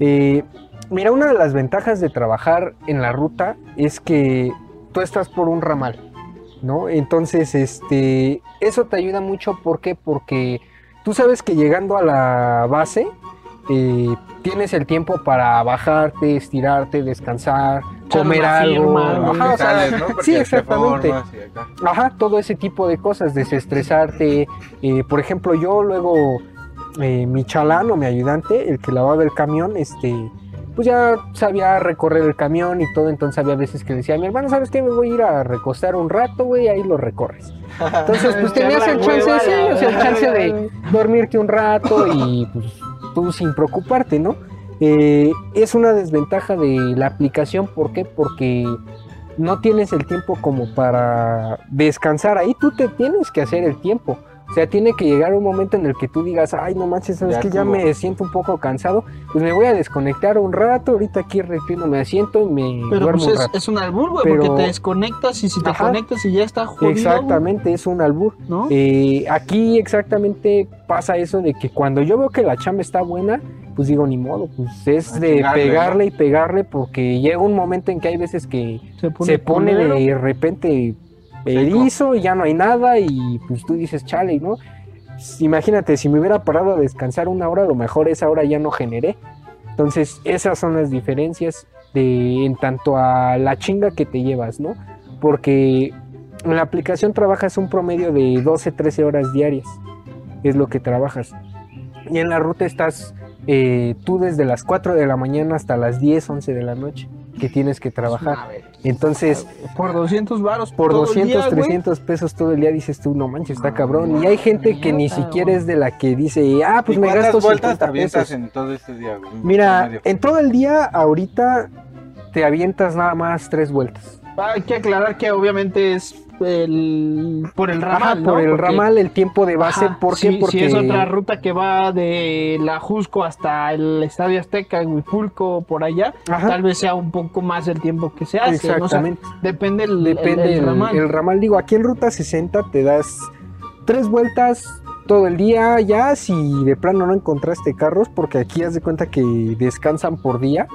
eh, mira, una de las ventajas de trabajar en la ruta es que tú estás por un ramal, ¿no? Entonces, este, eso te ayuda mucho. ¿Por qué? Porque tú sabes que llegando a la base, eh, tienes el tiempo para bajarte, estirarte, descansar, comer algo. Ajá, o sea, metales, ¿no? Sí, te exactamente. Ajá, todo ese tipo de cosas, desestresarte. eh, por ejemplo, yo luego, eh, mi chalán o mi ayudante, el que lavaba el camión, este, pues ya sabía recorrer el camión y todo, entonces había veces que decía, mi hermano, ¿sabes qué? Me voy a ir a recostar un rato, güey, ahí lo recorres. Entonces, pues tenías el chance, sí, o sea, el chance de dormirte un rato y pues sin preocuparte, ¿no? Eh, es una desventaja de la aplicación, ¿por qué? Porque no tienes el tiempo como para descansar ahí, tú te tienes que hacer el tiempo. O sea, tiene que llegar un momento en el que tú digas, ay, no manches, sabes Ya que ya estuvo". me siento un poco cansado, pues me voy a desconectar un rato, ahorita aquí reclino, me asiento y me Pero duermo pues un es, rato. es un albur, güey, Pero- porque te desconectas y si te Ajá. conectas y ya está jodido. Exactamente, es un albur. ¿No? Eh, aquí exactamente pasa eso de que cuando yo veo que la chamba está buena, pues digo, ni modo, pues es A de chingarle, pegarle y pegarle porque llega un momento en que hay veces que se pone, se pone de repente erizo y ya no hay nada y pues tú dices, chale, ¿no? Imagínate, si me hubiera parado a descansar una hora, a lo mejor esa hora ya no generé. Entonces, esas son las diferencias de, en tanto a la chinga que te llevas, ¿no? Porque en la aplicación trabajas un promedio de 12, 13 horas diarias. Es lo que trabajas. Y en la ruta estás eh, tú desde las 4 de la mañana hasta las 10, 11 de la noche que tienes que trabajar. Entonces, Por 200 varos. por todo el 200, día, güey. 300 300 pesos todo el día dices tú, no manches, está cabrón. Y hay gente que ni siquiera es de la que dice, ah, pues ¿Y me gasto vueltas te 50 avientas pesos. en todo este día, güey? Mira, Promedio. en todo el día, ahorita te avientas nada más tres vueltas. Hay que aclarar que obviamente es el, por el ramal, Ajá, ¿no? por el Porque- ramal, el tiempo de base. Ajá, ¿Por qué? sí, Porque Si es otra ruta que va de la Jusco hasta el Estadio Azteca, Huipulco, por allá, Ajá. tal vez sea un poco más el tiempo que se hace. ¿no? O sea, Exactamente. depende el, Depende el- el, el ramal. el ramal. Digo, aquí en ruta 60 te das tres vueltas todo el día ya si de plano no encontraste carros, porque aquí haz de cuenta que descansan por día,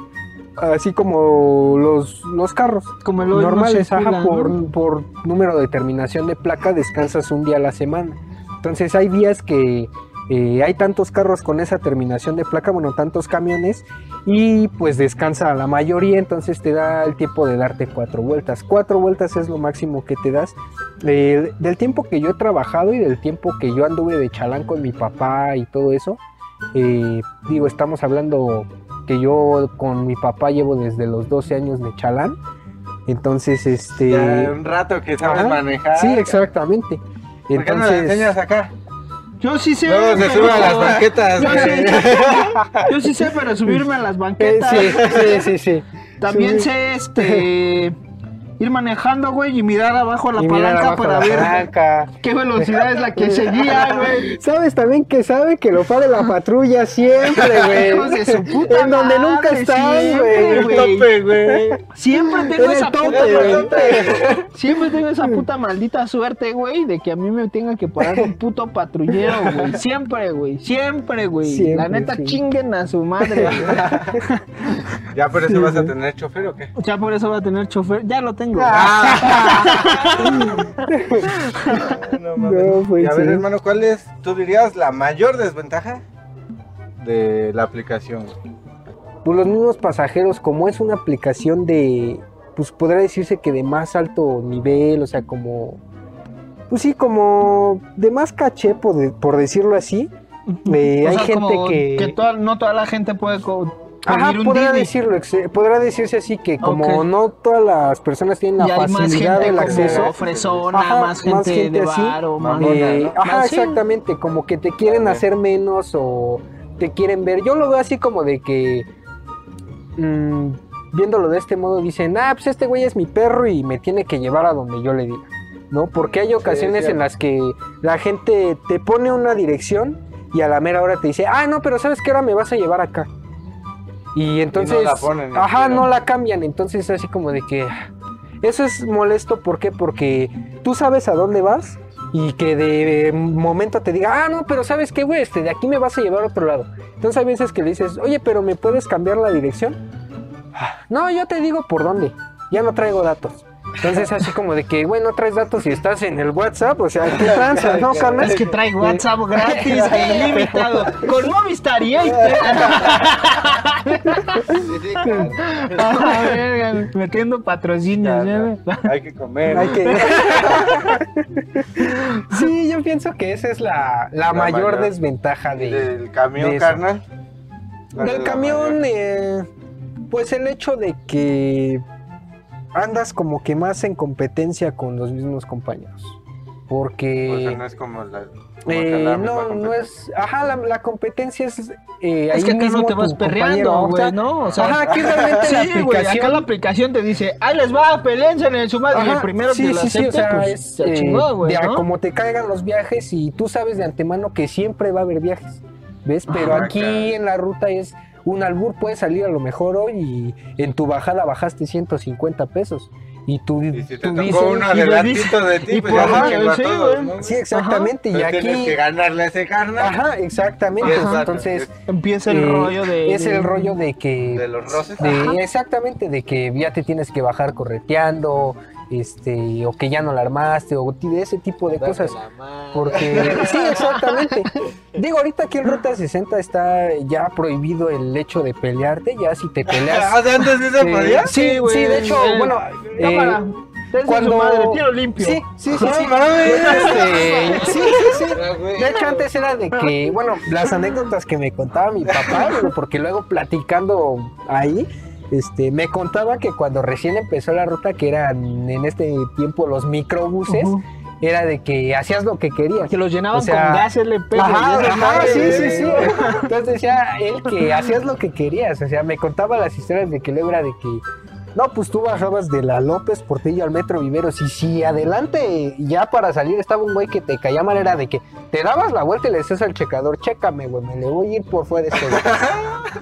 así como los, los carros Como no normales, ajá, por, ¿no? por número de terminación de placa descansas un día a la semana. Entonces hay días que eh, hay tantos carros con esa terminación de placa, bueno, tantos camiones, y pues descansa la mayoría, entonces te da el tiempo de darte cuatro vueltas. Cuatro vueltas es lo máximo que te das. Eh, del tiempo que yo he trabajado y del tiempo que yo anduve de chalán con mi papá y todo eso, eh, digo, estamos hablando que yo con mi papá llevo desde los 12 años de chalán. Entonces, este... Ya un rato que sabes Ajá. manejar. Sí, exactamente. ¿Por qué no enseñas acá? Yo sí sé. Luego se sube a las banquetas, Yo sí, yo sí sé, pero subirme a las Eh, banquetas. sí, sí, sí, sí. También Sí. sé este ir manejando, güey, y mirar abajo a la Y palanca abajo para la ver palanca. qué velocidad es la que seguía, güey. Sabes también que sabe que lo para la patrulla siempre, de güey. En donde nunca estás, siempre, güey. Siempre tengo esa tope, puta Siempre tengo esa puta maldita suerte, güey, de que a mí me tenga que parar un puto patrullero, güey. Siempre, güey. Siempre, güey. La neta, sí. chinguen a su madre. ¿Ya por eso vas a tener chofer o qué? Ya por eso va a tener chofer. Ya lo tengo. Chingo. No, pues y a ver, sí. hermano, ¿cuál es, tú dirías, la mayor desventaja de la aplicación? Pues los mismos pasajeros, como es una aplicación de, pues podría decirse que de más alto nivel, o sea, como, pues sí, como de más caché, por, de- por decirlo así. eh, O hay sea, gente como que... toda- no toda la gente puede co- Ajá, un podrá Didi. decirlo, podrá decirse así que como no todas las personas tienen la y hay más facilidad del acceso, fresona, Ajá, más gente, más gente de así. bar o más... Eh, ¿no? ajá, Más, sí. exactamente, como que te quieren hacer menos o te quieren ver. Yo lo veo así como de que, mm, viéndolo de este modo, dicen, ah, pues este güey es mi perro y me tiene que llevar a donde yo le diga, ¿no? Porque hay ocasiones en las que la gente te pone una dirección y a la mera hora te dice, ah, no, pero ¿sabes qué? Ahora me vas a llevar acá. Y entonces, la ponen, ajá, ¿no? la cambian, entonces así como de que... Eso es molesto, ¿por qué? Porque tú sabes a dónde vas y que de momento te diga, ah, no, pero ¿sabes qué, güey? Este, de aquí me vas a llevar a otro lado. Entonces hay veces que le dices, oye, pero ¿me puedes cambiar la dirección? "Ah, No, yo te digo por dónde, ya no traigo datos. Entonces así como de que, güey, no traes datos y estás en el WhatsApp, o sea, ¿qué tranza, no, carnal? Es que trae WhatsApp gratis e ilimitado. Con Movistar y ahí Ah, metiendo patrocinios. Ya, ¿eh? Hay que comer. Hay que... sí, yo pienso que esa es la, la La mayor, mayor. desventaja de, Del camión, de carnal. ¿Cuál es Del camión, eh, pues el hecho de que andas como que más en competencia con los mismos compañeros. Porque O sea, no es como la. como eh, acá la no, no es. Ajá, la, la competencia es. eh, Es ahí que acá mismo no te vas perreando, compañero, o sea, güey, ¿no? O sea, ajá, aquí realmente la sí, güey, acá aplicación- la aplicación te dice, ahí les va, pelense en el su madre. Y el Ajá, primero sí, que lo sí, o sea, pues, es, se eh, chingó, güey, de a ¿no? como te caigan los viajes y tú sabes de antemano que siempre va a haber viajes, ¿ves? Pero Ajá, aquí claro. en la ruta es un albur, puede salir a lo mejor hoy y en tu bajada bajaste 150 pesos y tú, Y si te tú tocó dices... uno y adelantito de ti, pues ya a sí, todos, güey. ¿no? Sí, exactamente, y Entonces aquí... tienes que ganarle a ese carnal. Ajá, exactamente, entonces... Empieza el eh, rollo de... Es el rollo de que... De los roces. de- exactamente, de que ya te tienes que bajar correteando, este, o que ya no la armaste, o de ese tipo de cosas. Porque, sí, exactamente. Digo, ahorita aquí en Ruta 60 está ya prohibido el hecho de pelearte, ya si te peleas. ¿Ah, de antes sí se eh, sí, güey, sí, de hecho, eh, bueno, Cámara, eh, cuando- su madre, tiro limpio. Sí, sí, sí, sí. Este, sí, sí, sí. De hecho, antes era de que, bueno, las anécdotas que me contaba mi papá, porque luego platicando ahí, este, me contaba que cuando recién empezó la ruta, que eran en este tiempo los microbuses, era de que hacías lo que querías. Que los llenaban O sea, con gas LP. Ajá, güey, esa ajá, sí, sí, sí. Entonces decía él que hacías lo que querías. O sea, me contaba las historias de que luego era de que. No, pues tú bajabas de la López Portillo al Metro Viveros y si adelante ya para salir estaba un güey que te caía mal era de que te dabas la vuelta y le decías al checador, chécame, güey, me le voy a ir por fuera de este güey.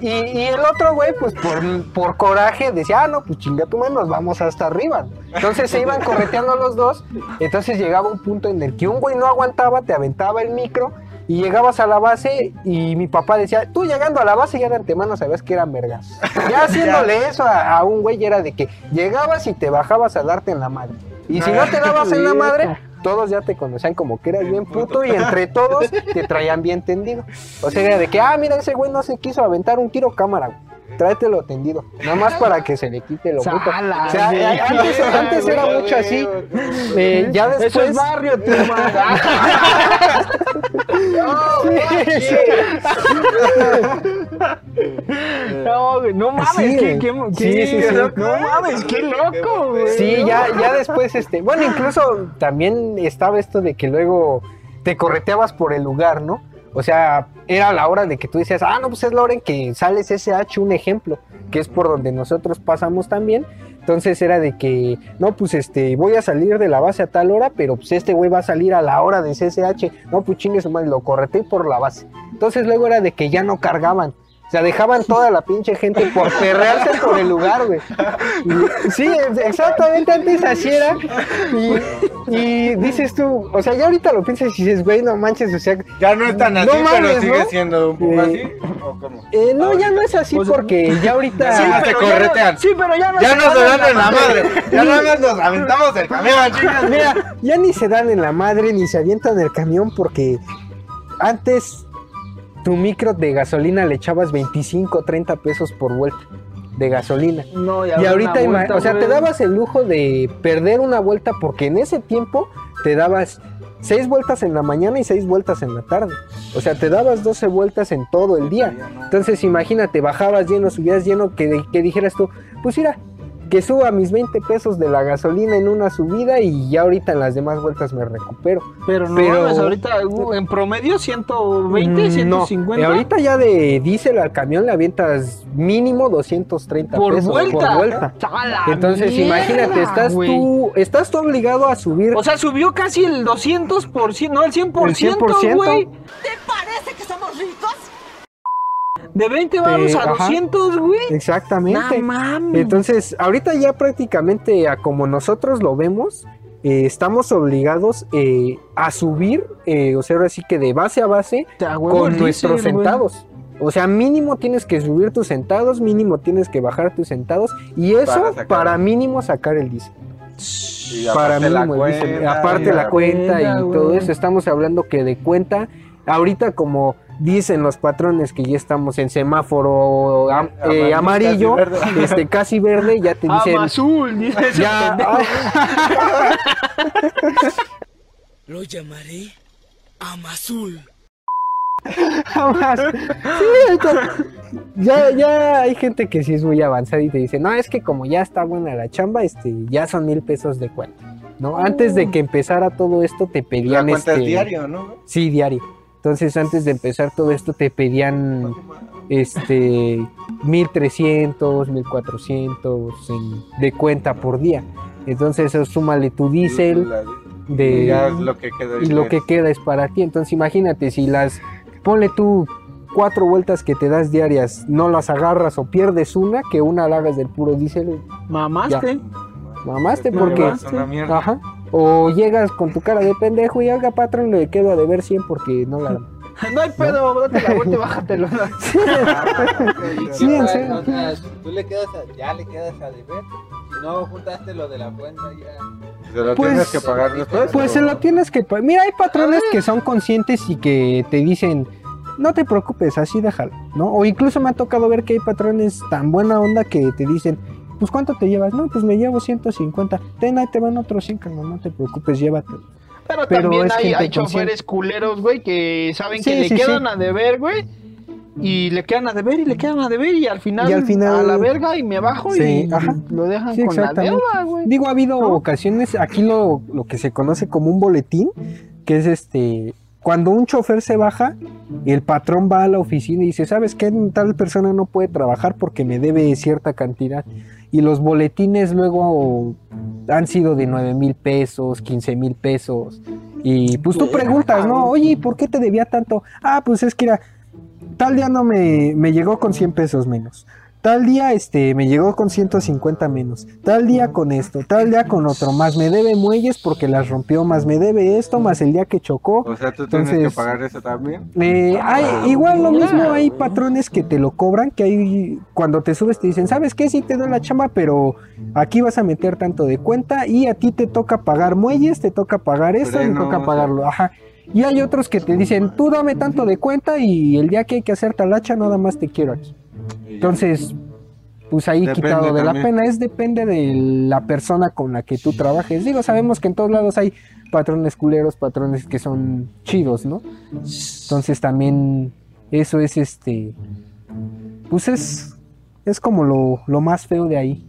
y, y el otro güey, pues por, por coraje decía, ah, no, pues chinga tu madre, nos vamos hasta arriba. Entonces se iban correteando los dos, entonces llegaba un punto en el que un güey no aguantaba, te aventaba el micro y llegabas a la base y mi papá decía, tú llegando a la base ya de antemano sabías que eran vergas. Ya haciéndole eso a, a un güey era de que llegabas y te bajabas a darte en la madre. Y si no te dabas en la madre, todos ya te conocían como que eras bien puto y entre todos te traían bien tendido. O sea, era de que, ah, mira, ese güey no se quiso aventar un tiro cámara, güey. Tráetelo tendido, nada más para que se le quite lo puto. O sea, antes, antes era mucho así. Eh, ya Eso después. es barrio, tu madre. No, güey, no mames, Sí, qué, qué, Sí, sí, sí. no mames, qué loco, güey. Sí, ya, ya después, este, bueno, incluso también estaba esto de que luego te correteabas por el lugar, ¿no? O sea, era la hora de que tú decías, ah, no, pues es la que sales SH, un ejemplo, que es por donde nosotros pasamos también. Entonces era de que, no, pues este, voy a salir de la base a tal hora, pero pues este güey va a salir a la hora de CSH. No, pues chingue lo correteé por la base. Entonces luego era de que ya no cargaban. Sea, dejaban toda la pinche gente por perrearse por el lugar, güey. Sí, exactamente, antes así era. Y, y dices tú, o sea, ya ahorita lo piensas y dices, güey, no manches, o sea, Ya no es tan así, No pero mames, sigue ¿no? siendo un poco Eh, así. ¿O cómo? eh, no, ya no es así O sea, porque ya ahorita... Sí, te pero ya no- corretean. sí, pero ya no Ya se nos dan dan en la madre. Ya nada más nos aventamos del camión, chicas. Mira, ya ni se dan en la madre ni se avientan el camión porque antes tu micro de gasolina le echabas 25, 30 pesos por vuelta de gasolina. No, Y una ahorita, vuelta, o sea, te dabas el lujo de perder una vuelta porque en ese tiempo te dabas seis vueltas en la mañana y seis vueltas en la tarde. O sea, te dabas 12 vueltas en todo el día. Entonces, imagínate, bajabas lleno, subías lleno, que, que dijeras tú, pues mira, que suba mis 20 pesos de la gasolina en una subida y ya ahorita en las demás vueltas me recupero. Pero no, pero- mames, ahorita uh, en promedio 120, Mm, 150. No, ahorita ya de diésel al camión le avientas mínimo 230 por pesos vuelta. por vuelta. ¡A la Entonces, mierda, imagínate, estás güey! tú, estás tú obligado a subir O sea, subió casi el 200%, no, el 100%, El 100%. güey. ¿Te parece que somos ricos? De 20 vamos a ajá. 200, güey. Exactamente. No mames. Entonces, ahorita ya prácticamente a como nosotros lo vemos, eh, estamos obligados eh, a subir, eh, o sea, ahora sí que de base a base, con el nuestros güey. centavos. O sea, mínimo tienes que subir tus centavos, mínimo tienes que bajar tus centavos, y eso Para mínimo sacar el diésel. Y Para aparte la mínimo el diésel. cuenta, Aparte y la la cuenta y todo eso, estamos hablando que de cuenta, ahorita como dicen los patrones que ya estamos en semáforo am- eh, Amarillo, casi verde. este casi verde, ya te dicen dice ese ya. Lo llamaré Amazul. jamás. Sí, ya, ya hay gente que sí es muy avanzada y te dice, no, es que como ya está buena la chamba, este, ya son mil pesos de cuenta. ¿no? Antes de que empezara todo esto te La pedían cuenta este, es diario, ¿no? Sí, diario. Entonces antes de empezar todo esto te pedían este 1300, 1400 en- de cuenta por día. Entonces eso súmale tu diésel de Ya lo que queda. y lo que queda es para ti. Entonces imagínate si las ponle tú cuatro vueltas que te das diarias, no las agarras o pierdes una, que una la hagas del puro diésel, Mamaste. Mamaste porque ajá. O llegas con tu cara de pendejo y haga patrón le quedo a deber 100 porque no la No hay pedo, date la vuelta y bájatelo. Sí, en serio. O sea, tú le quedas a- ya le quedas a deber. Si no juntaste lo de la cuenta, ya. Se lo Pues- tienes que pagar después. Pues ¿o? se lo tienes que... pa- Mira, hay patrones que son conscientes y que te dicen, no te preocupes, así déjalo, ¿no? O incluso me ha tocado ver que hay patrones tan buena onda que te dicen, pues ¿cuánto te llevas? No, pues me llevo 150. Ten, ahí te van otros 100, carnal, no te preocupes, llévate. Pero, Pero también hay, choferes culeros, güey, que saben Sí, que le quedan sí. a deber, güey. Y le quedan a deber y le quedan a deber y al final, Y al final- a la verga y me bajo y ajá. lo dejan con la deuda, güey. Digo, ha habido ocasiones, aquí lo, lo que se conoce como un boletín, que es este, cuando un chofer se baja, el patrón va a la oficina y dice, ¿sabes qué? Tal persona no puede trabajar porque me debe cierta cantidad. Y los boletines luego han sido de 9 mil pesos, 15 mil pesos. Y pues tú preguntas, ¿no? Oye, ¿y ¿por qué te debía tanto? Ah, pues es que era, tal día no me, me llegó con 100 pesos menos. Tal día este me llegó con 150 menos. Tal día con esto, tal día con otro. Más me debe muelles porque las rompió. Más me debe esto, más el día que chocó. O sea, tú tienes que pagar eso también. Eh, hay, igual lo mismo, hay patrones que te lo cobran, que hay cuando te subes te dicen, ¿sabes qué? Sí te doy la chamba, pero aquí vas a meter tanto de cuenta y a ti te toca pagar muelles, te toca pagar esto, te toca pagarlo. Ajá. Y hay otros que te dicen, tú dame tanto de cuenta y el día que hay que hacer talacha, nada más te quiero aquí. Entonces, pues ahí Depende quitado de la pena, es depende de la persona con la que tú trabajes. Digo, sabemos que en todos lados hay patrones culeros, patrones que son chidos, ¿no? Entonces también eso es este, pues es, es como lo, lo más feo de ahí.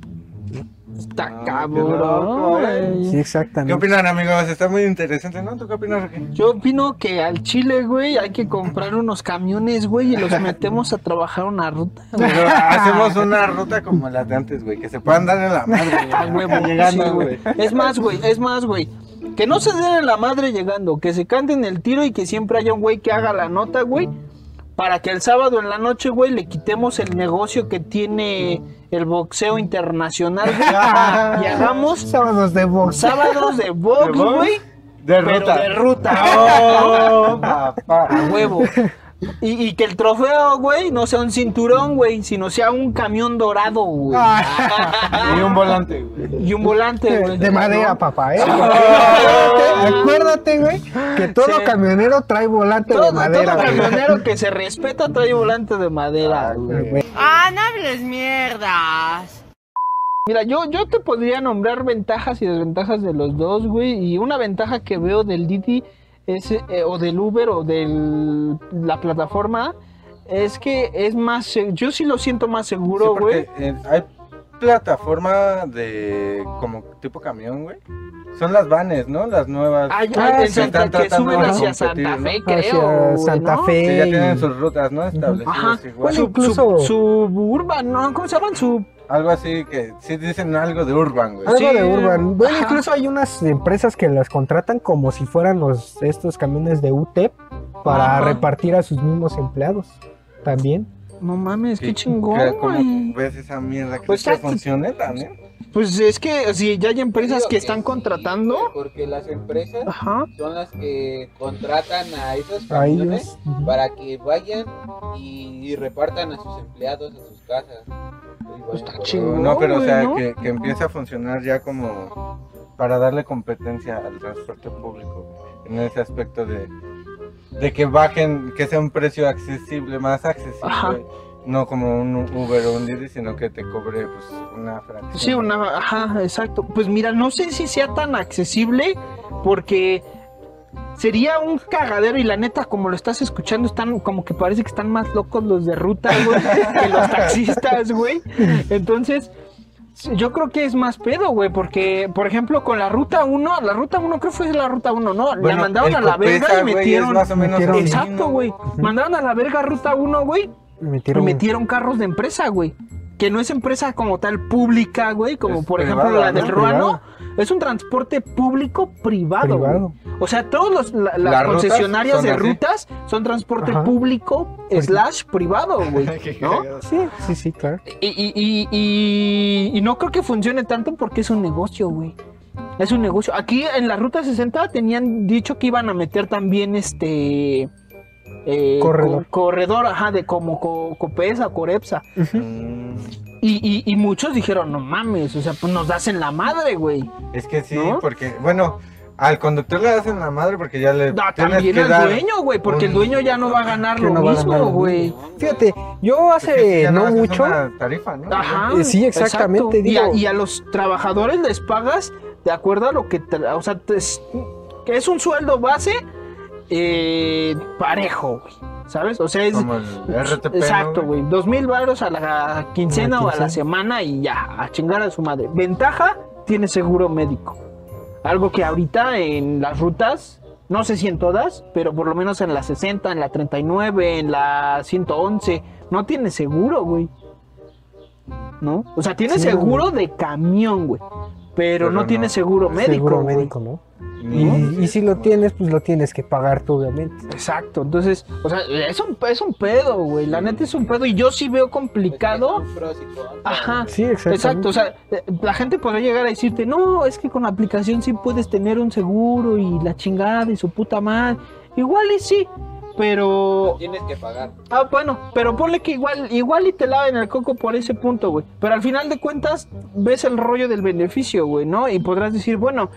Está Ah, qué cabrón, eh. Sí, ¿Qué exactamente. opinan, amigos? Está muy interesante, ¿no? ¿Tú qué opinas, Roque? Yo opino que al Chile, güey, hay que comprar unos camiones, güey, y los metemos a trabajar una ruta. güey. Pero hacemos una ruta como la de antes, güey. Que se puedan dar en la madre, güey. Llegando, sí, güey. Es más, güey, es más, güey. Que no se den en la madre llegando, que se canten el tiro y que siempre haya un güey que haga la nota, güey. para que el sábado en la noche, güey, le quitemos el negocio que tiene el boxeo internacional, güey, y hagamos Sábados de box. sábados de box, güey, De ruta. de ruta. Oh, papá. A huevo. Y, y que el trofeo, güey, no sea un cinturón, güey, sino sea un camión dorado, güey. Y un volante, güey. Y un volante, güey. De madera, ¿no? papá, ¿eh? Acuérdate, acuérdate, güey, que todo Sí. camionero trae volante Todo, de madera, todo güey. camionero que se respeta trae volante de madera, güey. Ah, no hables mierdas. Mira, yo, yo te podría nombrar ventajas y desventajas de los dos, güey. Y una ventaja que veo del Didi es, eh, o del Uber o de la plataforma es que es más, yo sí lo siento más Sí, seguro, güey. eh, hay plataforma de como tipo camión, güey. Son las vanes, ¿no? Las nuevas. Ay, Ah, ay, sí, están que tratando suben de hacia competir, Santa ¿no? Fe, creo. Hacia güey, Santa ¿no? Fe. Sí, ya tienen sus rutas, ¿no? Establecidas Ajá. igual. Bueno, Su- incluso- su- Suburban, ¿no? ¿Cómo se llaman? Su... Algo así que sí dicen algo de urban, güey. Algo Sí. de urban. Bueno, Ajá. incluso hay unas empresas que las contratan como si fueran los estos camiones de UTEP para Ajá. repartir a sus mismos empleados. También. No mames, qué chingón, que- ¿Cómo güey. ves esa mierda? ¿Crees Pues que ya- funcione también? Pues es que si ya hay empresas que están sí, contratando. Porque las empresas Ajá. son las que contratan a esos A camiones para que vayan y, y repartan a sus empleados a sus casas. Vayan está chingón. no, pero o sea, ¿no? que, que empiece a funcionar ya como para darle competencia al transporte público en ese aspecto de, de que bajen, que sea un precio accesible, más accesible. Ajá. No como un Uber o un Didi, sino que te cobre pues, una fracción. Sí, una, ajá, exacto. Pues mira, no sé si sea tan accesible porque sería un cagadero y la neta, como lo estás escuchando, están como que parece que están más locos los de ruta, güey, que los taxistas, güey. Entonces, yo creo que es más pedo, güey, porque, por ejemplo, con la ruta 1, la ruta 1 creo que fue la ruta 1, ¿no? la mandaron a la Copesa, verga y güey, metieron... más o menos metieron- así, Exacto, güey. Mandaron a la verga ruta 1, güey, Metieron, metieron carros de empresa, güey. Que no es empresa como tal pública, güey, como Es por ejemplo la ¿no? del Ruano. Privada. Es un transporte público privado. O sea, todos los la- las concesionarias de así. rutas son transporte Ajá. público slash privado, güey. ¿No? Sí, sí, sí, claro. Y, y, y, y- y no creo que funcione tanto porque es un negocio, güey. Es un negocio. Aquí en la ruta 60 tenían dicho que iban a meter también este eh, Corredor. co- corredor, ajá, de como co- Copesa, Corepsa. Y, y, y muchos dijeron, no mames, o sea, pues nos das en la madre, güey. Es que sí, ¿No? porque, bueno, al conductor le hacen la madre porque ya le Da, también que al dar dueño, güey, porque el dueño ya no va a ganar lo no mismo, güey. Fíjate, yo Es que hace ya no es mucho. una tarifa, ¿no? Ajá. Eh, sí, exactamente, exacto. Y, a, digo- y a los trabajadores les pagas de acuerdo a lo que, o sea, te- es, que es un sueldo base eh, parejo, güey. ¿Sabes? O sea, es... Como el RTP, Exacto, ¿no, güey. Dos mil baros a la quincena o a la semana y ya, a chingar a su madre. Ventaja, tiene seguro médico. Algo que ahorita en las rutas, no sé si en todas, pero por lo menos en la 60, en la 39, en la 111, no tiene seguro, güey. ¿No? O sea, tiene Sí, seguro de camión, güey. Pero, Pero no, no. tiene seguro médico. seguro güey. médico, ¿no? ¿No? Y, y si lo tienes, pues lo tienes que pagar tú, obviamente. Exacto, entonces, o sea, es un, es un pedo, güey. La neta es un pedo y yo sí veo complicado. Ajá. Sí, exactamente. Exacto, o sea, eh, la gente podría llegar a decirte, no, es que con la aplicación sí puedes tener un seguro y la chingada y su puta madre. Igual y sí, pero... Tienes que pagar. Ah, bueno, pero ponle que igual, igual y te laven el coco por ese punto, güey. Pero al final de cuentas, ves el rollo del beneficio, güey, ¿no? Y podrás decir, bueno,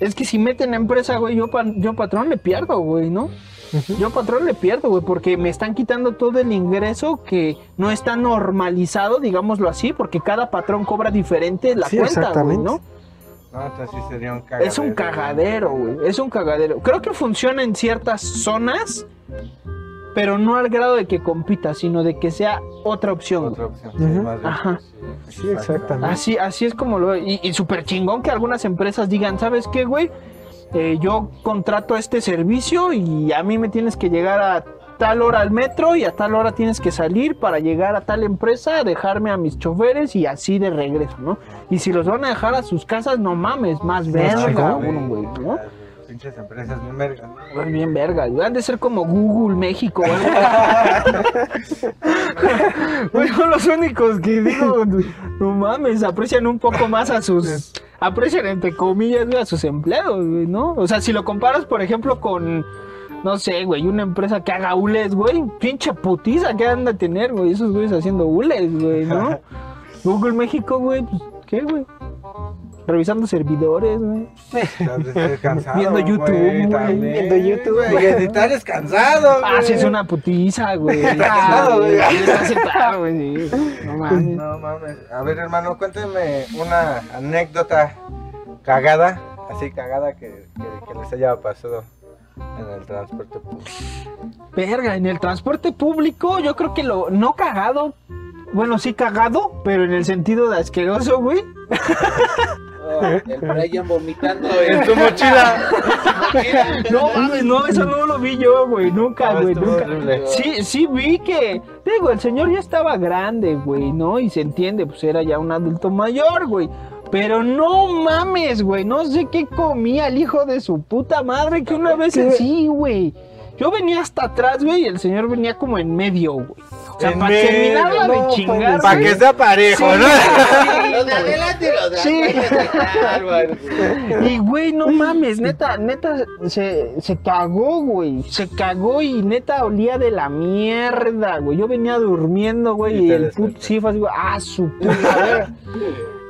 es que si meten a empresa, güey, yo, pa- yo patrón le pierdo, güey, ¿no? Yo patrón le pierdo, güey, porque me están quitando todo el ingreso que no está normalizado, digámoslo así, porque cada patrón cobra diferente la Sí, cuenta, güey. ¿no? No, entonces sí sería un cagadero. Es un cagadero, güey. Es un cagadero. Creo que funciona en ciertas zonas, pero no al grado de que compita, sino de que sea otra opción. Otra opción. más bien. Ajá. Sí, exactamente. Así, así es como lo veo. Y, y súper chingón que algunas empresas digan, ¿sabes qué, güey? Eh, yo contrato este servicio y a mí me tienes que llegar a tal hora al metro y a tal hora tienes que salir para llegar a tal empresa, dejarme a mis choferes y así de regreso, ¿no? Y si los van a dejar a sus casas, no mames, más verga, güey, ¿no? Pinches empresas bien vergas. ¿no? Güey, bien verga, güey. Han de ser como Google México. Güey, son los únicos que digo, no mames, aprecian un poco más a sus. Aprecian entre comillas, güey, a sus empleados, güey, ¿no? O sea, si lo comparas, por ejemplo, con. No sé, güey, una empresa que haga hules, güey. Pinche putiza que han de tener, güey. Esos güeyes haciendo hules, güey, ¿no? Google México, güey, pues, ¿qué, güey? Revisando servidores, güey. Cansado, Viendo YouTube, güey, también, viendo YouTube, güey. editar es cansado, Ah, güey. sí, es una putiza, güey. Cansado, güey. Está sentado, güey. No mames. No mames. A ver, hermano, cuénteme una anécdota cagada, así cagada que, que- que les haya pasado en el transporte público. Verga, en el transporte público, yo creo que lo no cagado. Bueno, sí cagado, pero en el sentido de asqueroso, güey. El Brian vomitando En tu mochila. No mames, no, eso no lo vi yo, güey. Nunca, No, güey, nunca. horrible. Sí, sí vi que, digo, el señor ya estaba grande, güey, ¿no? Y se entiende, pues era ya un adulto mayor, güey. Pero no mames, güey, no sé qué comía el hijo de su puta madre que una vez sí, güey. Yo venía hasta atrás, güey, y el señor venía como en medio, güey. O sea, para terminarla de no, chingar, Para que sea parejo, Sí, ¿no? sí, Los de adelante y los de Sí. Y güey, no mames, neta, neta, se, se cagó, güey. Se cagó y neta olía de la mierda, güey. Yo venía durmiendo, güey, Y el puto sí fue así, güey, ah, su puta.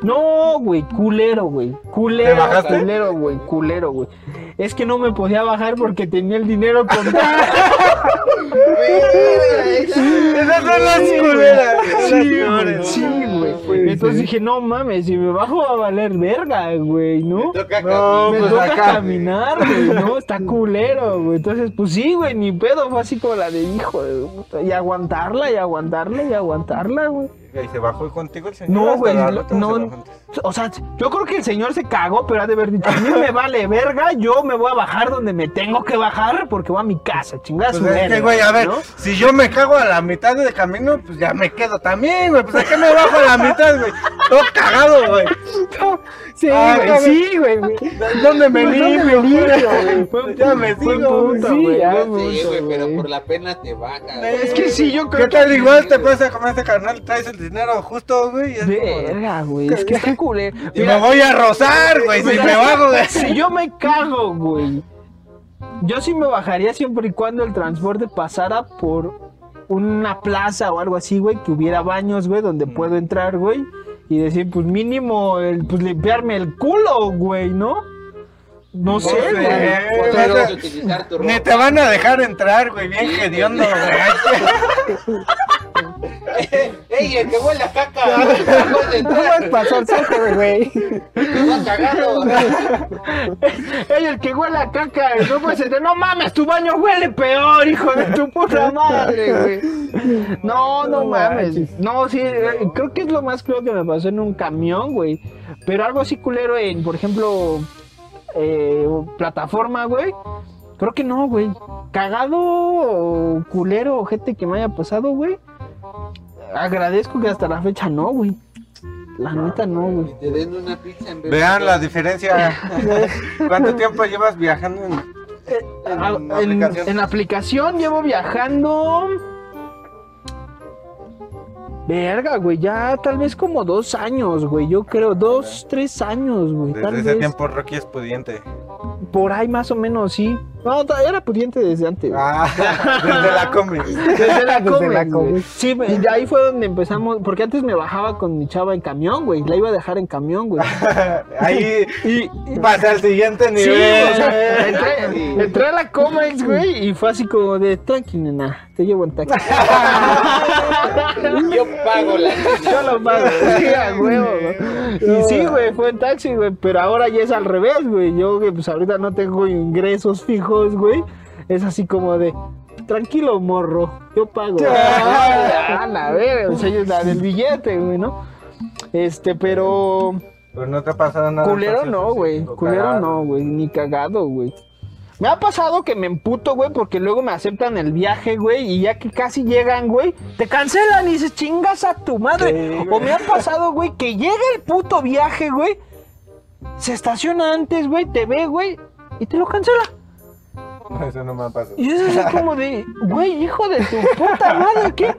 No, güey, culero, güey. Culero, ¿Te bajaste? culero, güey, culero, güey. Es que no me podía bajar porque tenía el dinero contado. Esas son las culeras. Sí, güey, sí. Entonces dije, no mames, si me bajo va a valer verga, güey, ¿no? Toca No, me pues toca caminar, güey, ¿no? Está culero, güey. Entonces, pues sí, güey, ni pedo. Fue así como la de hijo de puta. Y aguantarla, y aguantarla, y aguantarla, güey. ¿Y se bajó contigo el señor? No, güey, no. O sea, yo creo que el señor se cagó, pero ha de haber dicho, a mí me vale verga, yo me voy a bajar donde me tengo que bajar porque voy a mi casa, chingada Pues su es que, güey, a ver, ¿no? si yo me cago a la mitad del camino, pues ya me quedo también, güey. Pues a qué me bajo a la mitad, güey. Todo cagado, güey. Sí, güey, cabrón. sí, güey. ¿Dónde me Pues, ¿dónde limpio, me güey? Ya me sigo, güey. Sí, güey, pero por la pena te baja. Es que sí, yo creo ¿Qué que... tal? Igual te pasa como este carnal, traes el dinero justo, güey. es de, Verga, güey, es que está. Y me voy a rozar, güey, si me bajo, güey. Si yo me cago, güey. Yo sí me bajaría siempre y cuando el transporte pasara por una plaza o algo así, güey, que hubiera baños, güey, donde puedo entrar, güey, y decir, pues mínimo, el, pues limpiarme el culo, güey, ¿no? No sé, sé, güey. güey. Pero- utilizar tu Ni te van a dejar entrar, güey, bien Sí, hediondo, güey. ¡Ey, el que huele a caca! ¡Vamos de entrar! pasó el saco, güey. ¡Te va cagado! Ey, el que huele a caca, no puede ser, no mames, tu baño huele peor, hijo de tu puta madre, güey. No, no mames. No, sí, eh, creo que es lo más creo que me pasó en un camión, güey. Pero algo así culero en, por ejemplo, eh, plataforma, güey. Creo que no, güey. Cagado o culero o gente que me haya pasado, güey. Agradezco que hasta la fecha no, güey. La neta no, güey. Te den una pizza en vez de Vean dos. la diferencia. ¿Cuánto tiempo llevas viajando en, en Ah, En, aplicación? en la aplicación llevo viajando. Verga, güey, ya tal vez como dos años, güey. Yo creo, dos, tres años, güey. Tal Desde ese vez. tiempo Rocky es pudiente. Por ahí más o menos, sí. No, era pudiente desde antes. Ah, desde la combi. Desde la Desde. Comex. Sí, me- de ahí fue donde empezamos. Porque antes me bajaba con mi chava en camión, güey. La iba a dejar en camión, güey. Ahí pasa al siguiente Sí, nivel. o sea, entré, entré a la Comex, güey, y fue así como de tranqui, nena, te llevo en taxi. Yo pago la Yo lo pago, sí, a huevo, ¿no? Y sí, güey, fue en taxi, güey, pero ahora ya es al revés, güey. Yo, que pues ahorita no tengo ingresos fijos, güey. Es así como de, tranquilo, morro, yo pago. Ah, la verga, o sea, es la del billete, güey, ¿no? Este, pero... Pues no te ha pasado nada. Culero no, güey. Culero cagado. no, güey. Ni cagado, güey. Me ha pasado que me emputo, güey, porque luego me aceptan el viaje, güey, y ya que casi llegan, güey, te cancelan y dices, chingas a tu madre. Sí, o me ha pasado, güey, que llega el puto viaje, güey, se estaciona antes, güey, te ve, güey, y te lo cancela. No, eso no me ha pasado. Y es así como de, güey, hijo de tu puta madre, ¿qué?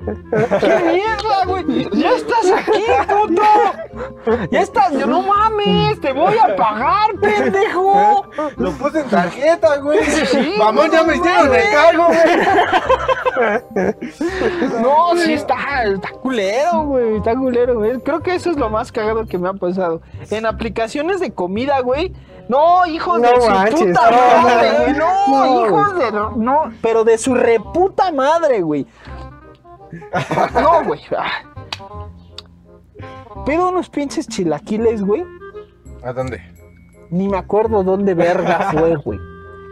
¿Qué mierda, güey? Ya estás aquí, puto. Ya estás, yo no mames, te voy a pagar, pendejo. Lo puse en tarjeta, güey. Sí, Vamos, ya me no hicieron mames. el cargo, güey. No, sí está, está culero, güey, está culero, güey. Creo que eso es lo más cagado que me ha pasado. En aplicaciones de comida, güey. No, hijos No de su puta no, madre, no, güey. No, no, hijos de. No, pero de su reputa madre, güey. No, güey. ah. Pido unos pinches chilaquiles, güey. ¿A dónde? Ni me acuerdo dónde verga fue, güey.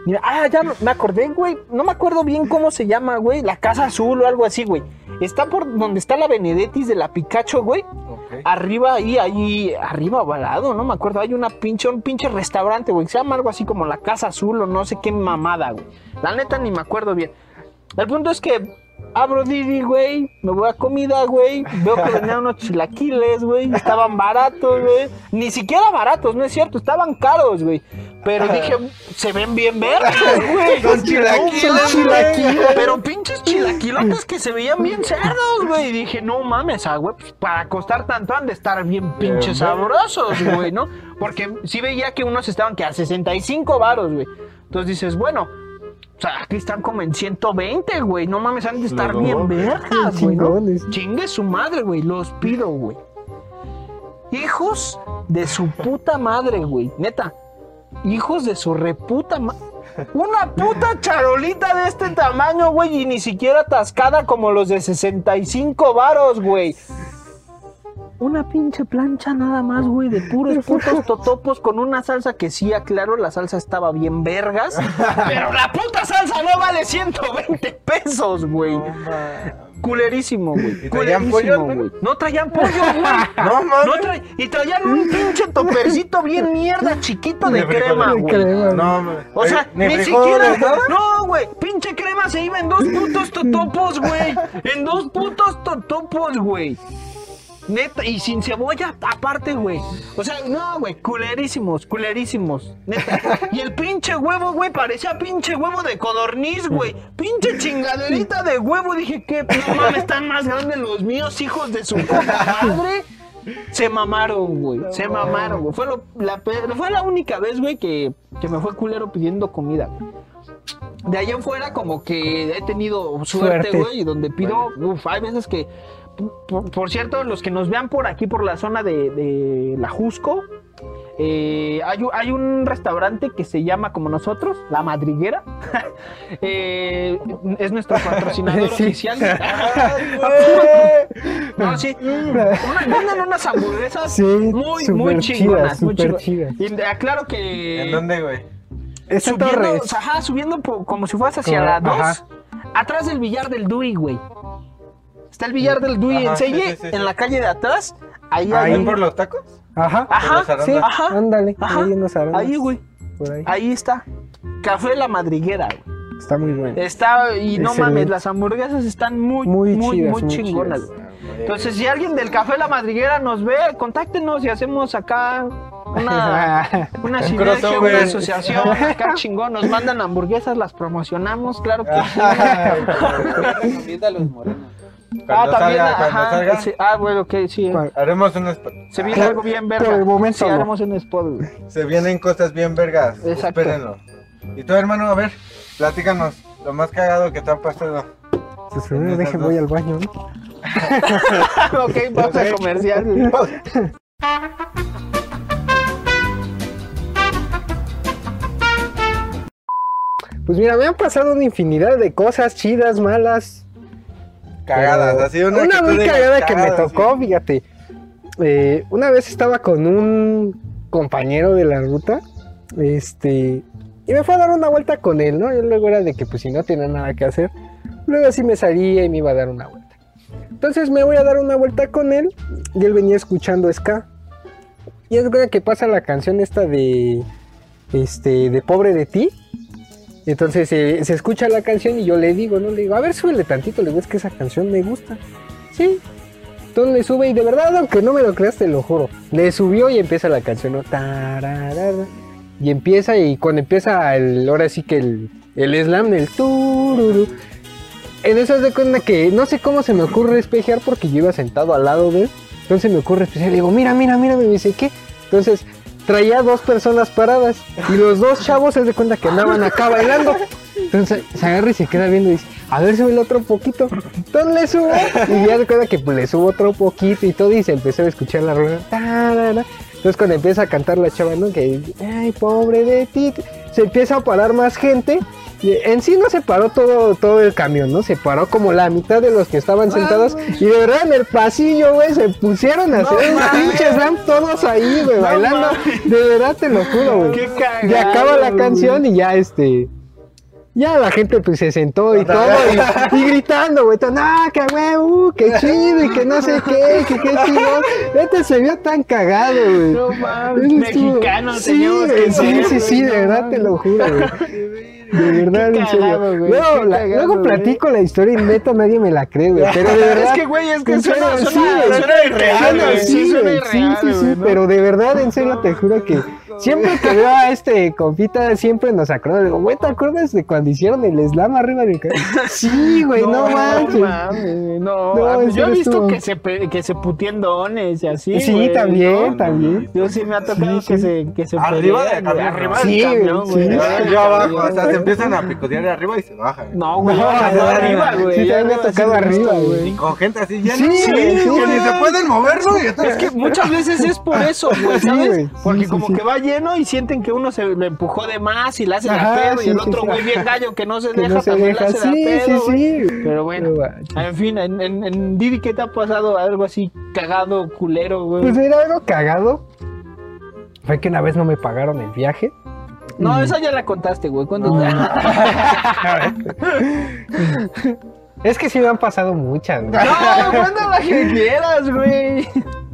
Mira, ah, ya me- acordé, güey. No me acuerdo bien cómo se llama, güey. La Casa Azul o algo así, güey. Está por donde está la Benedettis de la Picacho, güey. Arriba, ahí, ahí, arriba o al lado, no me acuerdo. Hay una pinche, un pinche restaurante, güey. Se llama algo así como la Casa Azul o no sé qué mamada, güey. La neta ni me acuerdo bien. El punto es que abro Didi, güey. Me voy a comida, güey. Veo que venían unos chilaquiles, güey. Estaban baratos, güey. Ni siquiera baratos, no es cierto. Estaban caros, güey. Pero dije, se ven bien verdes, güey. Son chilaquiles. Pero pinches chilaquilotes que se veían bien cerdos, güey. Y dije, no mames, ah, güey, pues para costar tanto han de estar bien pinches sabrosos, güey, ¿no? Porque sí veía que unos estaban que a 65 varos, güey. Entonces dices, bueno, o sea, aquí están como en 120, güey. No mames, han de estar No. bien vergas, güey. Chingue su madre, güey. Los pido, güey. Hijos de su puta madre, güey. Neta. Hijos de su reputa madre. Una puta charolita de este tamaño, güey, y ni siquiera atascada como los de 65 varos, güey. Una pinche plancha nada más, güey, de puros putos totopos con una salsa que sí, aclaro, la salsa estaba bien vergas, pero la puta salsa no vale 120 pesos, güey. Culerísimo, güey. ¿Y traían Culerísimo, pollo, güey. No traían pollo, güey. No mames. No tra- Y traían un pinche topercito bien mierda chiquito de crema, güey. No, mames. O sea, Ni ni, siquiera. No, güey. Pinche crema se iba en dos putos totopos, güey. En dos putos totopos, güey. Neta, y sin cebolla aparte, güey. O sea, no, güey, culerísimos, culerísimos. Neta. Y el pinche huevo, güey, parecía pinche huevo de codorniz, güey. Pinche chingaderita de huevo. Dije, ¿qué? No mames, están más grandes los míos, hijos de su puta madre. Se mamaron, güey. Se mamaron, güey. Fue, lo- la, pe- fue la única vez, güey, que, que me fue culero pidiendo comida, güey. De allá en fuera, como que he tenido suerte, Suerte. güey, y donde pido, uf, hay veces que, por, por cierto, los que nos vean por aquí, por la zona de, de la Jusco, eh, hay, un- hay un restaurante que se llama como nosotros, La Madriguera. Eh, es nuestro patrocinador Sí. oficial. no, sí. Venden unas hamburguesas Sí, muy, súper muy chingonas. chidas, muy chingonas. chidas. Y aclaro que. ¿En dónde, güey? Subiendo, ajá, subiendo como si fueras hacia Como- la 2. ajá. Atrás del billar del Dui, güey. Está el billar del Dui Ajá, en sí, Selle, sí, sí, sí. en la calle de atrás. Ahí, Ahí. hay ¿Ahí por los tacos? Ajá. Ajá. Sí, Ajá. ándale. Ajá. Ahí en los arandas. ahí, güey. Por ahí. Ahí está. Café La Madriguera, güey. Está muy bueno. Está, y no Excelente. mames, las hamburguesas están muy, muy, Muy muy, chidas, muy chingonas, güey. Entonces, si alguien del Café La Madriguera nos ve, contáctenos y hacemos acá una, una sinergia, crossover. una asociación acá chingón. Nos mandan hamburguesas, las promocionamos, claro que sí. Recomienda a los morenos. Ah, también, cuando ajá. salga, sí. Ah, bueno, ok, sí. ¿Cuál? haremos un spot. Se viene algo bien verga. Por el momento Sí, no. haremos un spot, güey. Se vienen cosas bien vergas. Exacto. Espérenlo. Y tú, hermano, a ver, platícanos lo más cagado que te ha pasado. Pues primero Esas deje, dos. voy al baño, ¿no? ok, vamos a comercial. Pues mira, me han pasado una infinidad de cosas chidas, malas. Cagadas, pero así una, muy cagada que me tocó, sí. fíjate. Eh, una vez estaba con un compañero de la ruta, este, y me fue a dar una vuelta con él, ¿no? Yo luego era de que pues si no tenía nada que hacer, luego así me salía y me iba a dar una vuelta. Entonces me voy a dar una vuelta con él y él venía escuchando ska. Y es verdad que pasa la canción esta de, este, de Pobre de ti. Entonces se escucha la canción y yo le digo, ¿no? Le digo, a ver, súbele tantito, le digo, es que esa canción me gusta. Sí. Entonces le sube y de verdad, aunque no me lo creas, te lo juro. Le subió y empieza la canción, ¿no? Tararara. Y empieza, y cuando empieza el, ahora sí que el, el slam, el tururu. En eso de cuenta que no sé cómo se me ocurre espejear porque yo iba sentado al lado de él. Entonces me ocurre espejear. Le digo, mira, mira, mira. Me dice, ¿qué? Entonces traía dos personas paradas. Y los dos chavos se de cuenta que andaban acá bailando. Entonces se agarra y se queda viendo y dice, a ver, sube el otro poquito. Entonces le subo. Y ya se cuenta que pues, le subo otro poquito y todo. Y se empezó a escuchar la rueda. Entonces cuando empieza a cantar la chava, ¿no? Que ay, pobre de ti. Se empieza a parar más gente. En sí no se paró todo, todo el camión, ¿no? Se paró como la mitad de los que estaban sentados. Y de verdad en el pasillo, güey, se pusieron a hacer un pinche slam todos ahí, güey, bailando. De verdad te lo juro, güey. Y acaba la canción y ya este. Ya la gente pues se sentó y todo y, y gritando, güey, no, que güey, uh, qué chido y que no sé qué, que qué chido. Este se vio tan cagado, güey. No mames, mexicano sí, sí, sí, sí, de no verdad te lo juro, güey. De verdad, Qué en serio. cagado, güey, luego, qué la- cagado, luego güey. platico la historia y neta nadie me la cree, güey. Pero de verdad. Es que, güey, es que en suena, suena, sí, güey. suena irreal, Suena güey. Sí, suena Sí, sí, sí, ¿no? pero de verdad, en serio, te juro que siempre que veo a este compita, siempre nos acuerdo. Digo, güey, ¿te acuerdas de cuando hicieron el slam arriba del ca-?" Sí, güey, no, manches. mames, no, No, yo he visto que se, que se puteen dones y así. Sí, güey, también, ¿no? también. Yo sí me ha tocado Sí, que, sí. se, que se Arriba camión, Arriba ¿no? del Sí, camión, güey, Yo abajo, camión, güey. empiezan a picotear de arriba y se bajan. No, güey, No, no, no, arriba, güey. Sí, ya también me ha arriba tocado arriba, güey. Y con gente así llena. Sí, Sí, güey, sí, que ni güey. se pueden mover, ¿no? Y entonces- Es que muchas veces es por eso, güey, ¿sabes? güey, sí, Porque sí, como sí. que va lleno y sienten que uno se lo empujó de más y le hace la pedo y el otro sí. güey bien gallo que no se Que deja no se también deja. le hace Sí, la pedo, sí, güey. sí. Pero bueno, en fin, en, en, en Didi, ¿qué te ha pasado? Algo así cagado, culero, güey. Pues era algo cagado. Fue que una vez no me pagaron el viaje. No, esa ya la contaste, güey. ¿Cuándo? Es que sí me han pasado muchas. güey. No, cuando la que quieras, güey.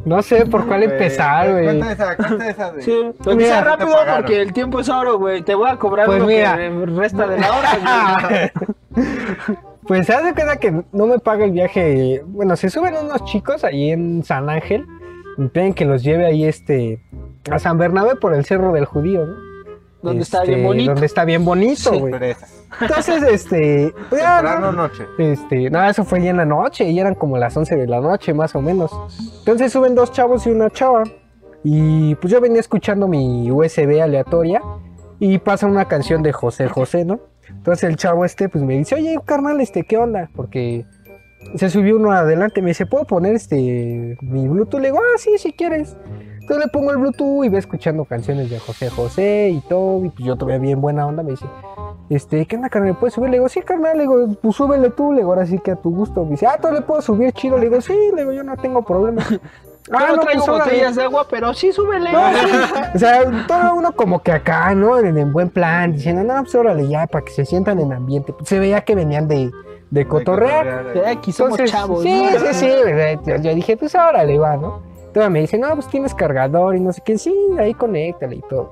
No sé por cuál empezar, güey. Cuenta esa, cuenta esa de. Sí, Mira, te rápido porque el tiempo es oro, güey. Te voy a cobrar Pues lo mira. que resta de la hora, güey. Pues se hace cuenta que no me paga el viaje. Bueno, se suben unos chicos ahí en San Ángel. Me piden que los lleve ahí este a San Bernabé por el Cerro del Judío, ¿no? Donde está Este, bien bonito. Donde está bien bonito, güey. Entonces, este. pues ya, Temprano ¿no? noche. Este, no, eso fue ya en la noche, y eran como las 11 de la noche, más o menos. Entonces suben dos chavos y una chava. Y pues yo venía escuchando mi USB aleatoria y pasa una canción de José José, ¿no? Entonces el chavo este pues me dice, oye, carnal, este, ¿qué onda? Porque se subió uno adelante, me dice, ¿puedo poner este mi Bluetooth? Le digo, ah, sí, si quieres. Entonces le pongo el Bluetooth y va escuchando canciones de José José y todo. Y pues yo todavía bien buena onda me dice, este, ¿qué onda, carnal? ¿Puedes subir? Le digo, sí, carnal, le digo, pues súbele tú, le digo, ahora sí que a tu gusto. Me dice, ah, tú le puedo subir chido. Le digo, sí, le digo, yo no tengo problema. Ah, no, traigo pues, botellas de agua, pero sí súbele. No, sí. O sea, todo uno como que acá, ¿no? En, en buen plan, diciendo, no, pues órale ya, para que se sientan en ambiente. Pues se veía que venían de, de cotorrear. Somos Entonces, chavos. sí, ¿no? sí, sí. Yo, yo dije, pues órale, va, ¿no? Entonces me dice, no, pues tienes cargador y no sé qué, sí, ahí conéctale y todo.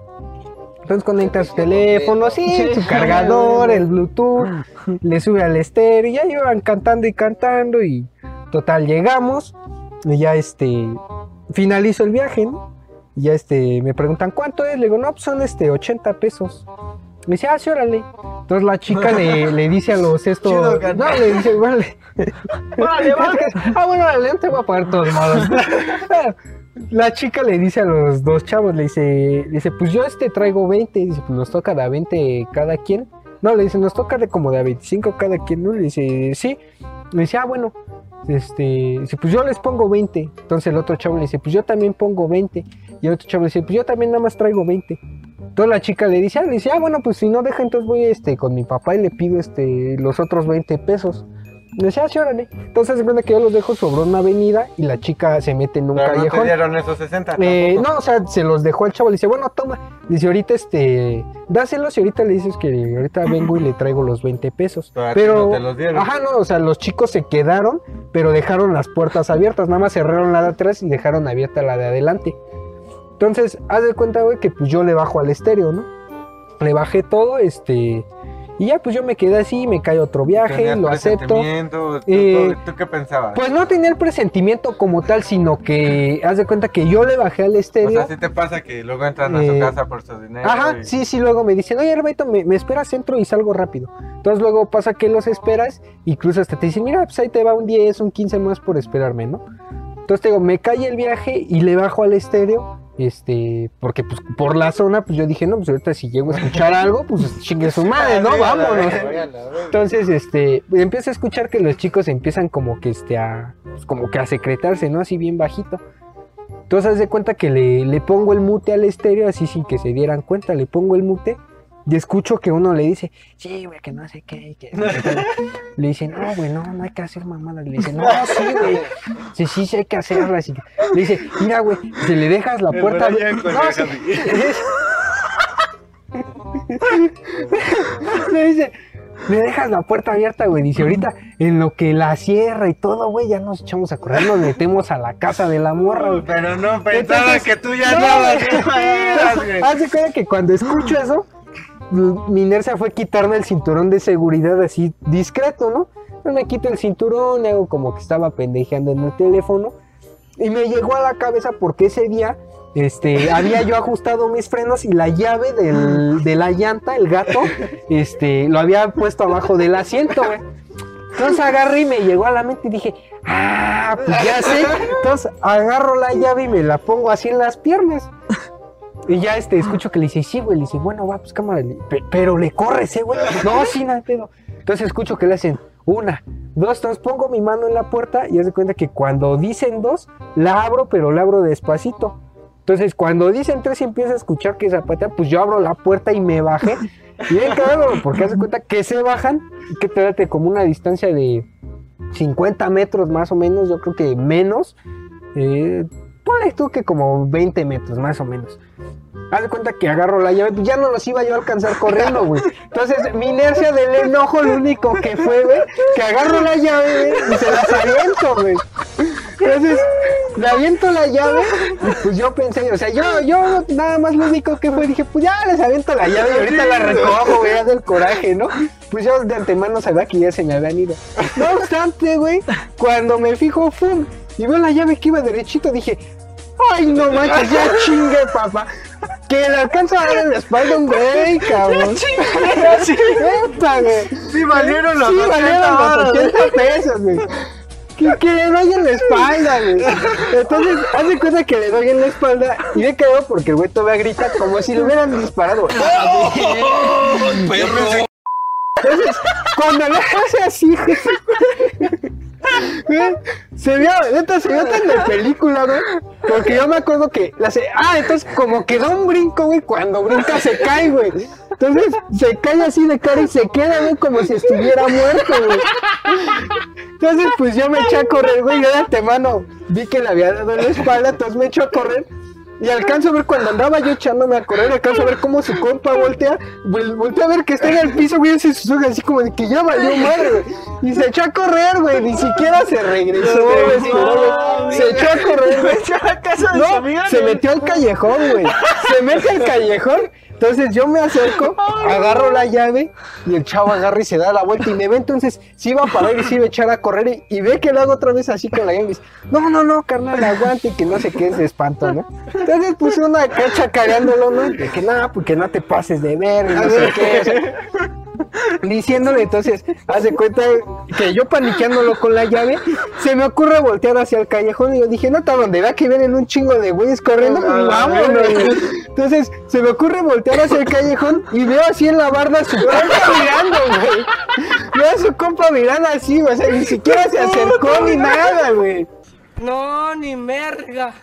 Entonces conecta su teléfono, sí, Sí. su cargador, el Bluetooth, le sube al estéreo y ya iban cantando y cantando y total, llegamos y ya este, finalizo el viaje, ¿no? Y ya este, me preguntan, ¿cuánto es? Le digo, no, pues son este, 80 pesos. Me dice, ah, sí, órale. Entonces la chica le, le dice a los estos, Chido, no, le dice, vale. Órale, va. Ah, bueno, dale, no te voy a pagar todos modos. La chica le dice a los dos chavos, le dice, le dice, pues yo este traigo 20, dice, pues nos toca de a 20 cada quien. No, le dice, nos toca de como de a 25 cada quien, ¿no? Le dice, sí. Le dice, ah, bueno, este, dice, pues yo les pongo 20. Entonces el otro chavo le dice, pues yo también pongo 20. Y el otro chavo le dice, pues yo también nada más traigo 20. Entonces la chica le dice, ah, le dice, ah, bueno, pues si no deja, entonces voy este, con mi papá y le pido este, los otros 20 pesos. Le decía, ah, sí, órale. Entonces se cuenta que yo los dejo sobre una avenida y la chica se mete en un Pero no te callejón. dieron esos 60. Eh, no, o sea, se los dejó al chavo, le dice, bueno, toma. Dice, ahorita este, dáselos y ahorita le dices que ahorita vengo y le traigo los 20 pesos. Pero no te los dieron. ajá, no, o sea, los chicos se quedaron, pero dejaron las puertas abiertas, nada más cerraron la de atrás y dejaron abierta la de adelante. Entonces, haz de cuenta, güey, que pues yo le bajo al estéreo, ¿no? Le bajé todo, este, Y ya, pues yo me quedé así, me cae otro viaje, ¿Tenías lo acepto. ¿Tú, Eh, tú- tú qué pensabas? Pues no tenía el presentimiento como tal, sino que haz de cuenta que yo le bajé al o estéreo. sea, si te pasa que luego entran a Eh, su casa por su dinero. Ajá, y- sí, sí, luego me dicen, oye, Herbeto, me, me esperas, entro y salgo rápido. Entonces luego pasa que los esperas, incluso hasta te dicen, mira, pues ahí te va un 10, un 15 más por esperarme, ¿no? Entonces te digo, me cae el viaje y le bajo al estéreo, este, porque pues por la zona, pues yo dije, no, pues ahorita si llego a escuchar algo, pues chingue su madre, ¿no? Vámonos. Entonces, este, empiezo a escuchar que los chicos empiezan como que, este, a, pues, como que a secretarse, ¿no? Así bien bajito. Entonces, haz de cuenta que le, le pongo el mute al estéreo, así sin que se dieran cuenta, le pongo el mute y escucho que uno le dice, sí, güey, que no sé qué, que... le dice, no, güey, no, no hay que hacer mamadas. Le dice, no, sí, güey, sí, sí, sí hay que hacerlas. Y le dice, mira, güey, si le dejas la puerta... Con No, sí. Le dice, me dejas la puerta abierta, güey. Dice, ahorita en lo que la cierra y todo, güey, ya nos echamos a correr, nos metemos a la casa de la morra, güey. Pero no pensaba Entonces, que tú ya no, andabas. de cuenta que cuando escucho eso, mi inercia fue quitarme el cinturón de seguridad así discreto, ¿no? Me quito el cinturón, hago como que estaba pendejeando en el teléfono. Y me llegó a la cabeza porque ese día este, había yo ajustado mis frenos y la llave del- de la llanta, el gato, este, lo había puesto abajo del asiento, güey. Entonces agarré y me llegó a la mente y dije, ah, pues ya sé. Entonces agarro la llave y me la pongo así en las piernas. Y ya este, escucho que le dice, sí, güey. Le dice, bueno, va, pues cámara. pe- Pero le corres, eh, güey. No, sí, nada pedo. Entonces escucho que le hacen una, dos, entonces pongo mi mano en la puerta y haz de cuenta que cuando dicen dos, la abro, pero la abro despacito. Entonces, cuando dicen tres y empiezo a escuchar que zapatea, pues yo abro la puerta y me bajé. Y bien cagado, porque haz de cuenta que se bajan y que te date como una distancia de 50 metros más o menos, yo creo que menos. Eh, ponle tú que como 20 metros más o menos. Haz de cuenta que agarro la llave, pues ya no los iba yo a alcanzar corriendo, güey. Entonces, mi inercia del enojo, lo único que fue, güey, que agarro la llave, güey, y se las aviento, güey. Entonces, le aviento la llave, y pues yo pensé, o sea, yo, yo nada más lo único que fue, dije, pues ya les aviento la llave y ahorita la recojo, güey, del coraje, ¿no? Pues yo de antemano sabía que ya se me habían. No obstante, güey, cuando me fijo, ¡fum! Y veo la llave que iba derechito, dije, ay, no manches, ya chingue, papá. Que le alcanza a dar en la espalda un güey, cabrón. Güey. Sí, valieron los Sí, 80 valieron los varos, 80 pesos, güey. Que, que le doy en la espalda, güey. Entonces, hace cuenta que le doy en la espalda y me quedo porque el güey todavía grita como si le hubieran disparado. Entonces, cuando le hace así, se vio, neta, se vio tan de película, güey. Porque yo me acuerdo que la se, ah, entonces como que da un brinco, güey, cuando brinca se cae, güey. Entonces se cae así de cara y se queda, güey, como si estuviera muerto, güey. Entonces, pues yo me eché a correr, güey, yo de antemano vi que le había dado la espalda, entonces me echo a correr. Y alcanzo a ver cuando andaba yo echándome a correr, alcanzo a ver cómo su compa voltea, vol- voltea a ver que está en el piso, güey, sus ojos así como de que ya valió madre, güey. Y se echó a correr, güey, ni siquiera se regresó, güey. Se echó a correr, güey. No, se metió al callejón, güey. Se mete al callejón. Entonces yo me acerco, agarro la llave y el chavo agarra y se da la vuelta y me ve. Entonces sí iba a parar y sí iba a echar a correr y, y ve que lo hago otra vez así con la llave y dice, no, no, no, carnal, aguante y que no sé qué es espanto, ¿no? Entonces puse una acá chacareándolo, ¿no? De que nada, porque no te pases de ver, no sé qué. Diciéndole entonces, hace cuenta que yo paniqueándolo con la llave, se me ocurre voltear hacia el callejón y yo dije, no, está donde vea que vienen un chingo de güeyes corriendo, pues vámonos. güey". Entonces, se me ocurre voltear hacia el callejón y veo así en la barda a su compa mirando, güey. Veo a su compa mirando así, o sea, ni siquiera se acercó ni nada, güey. No, ni merga.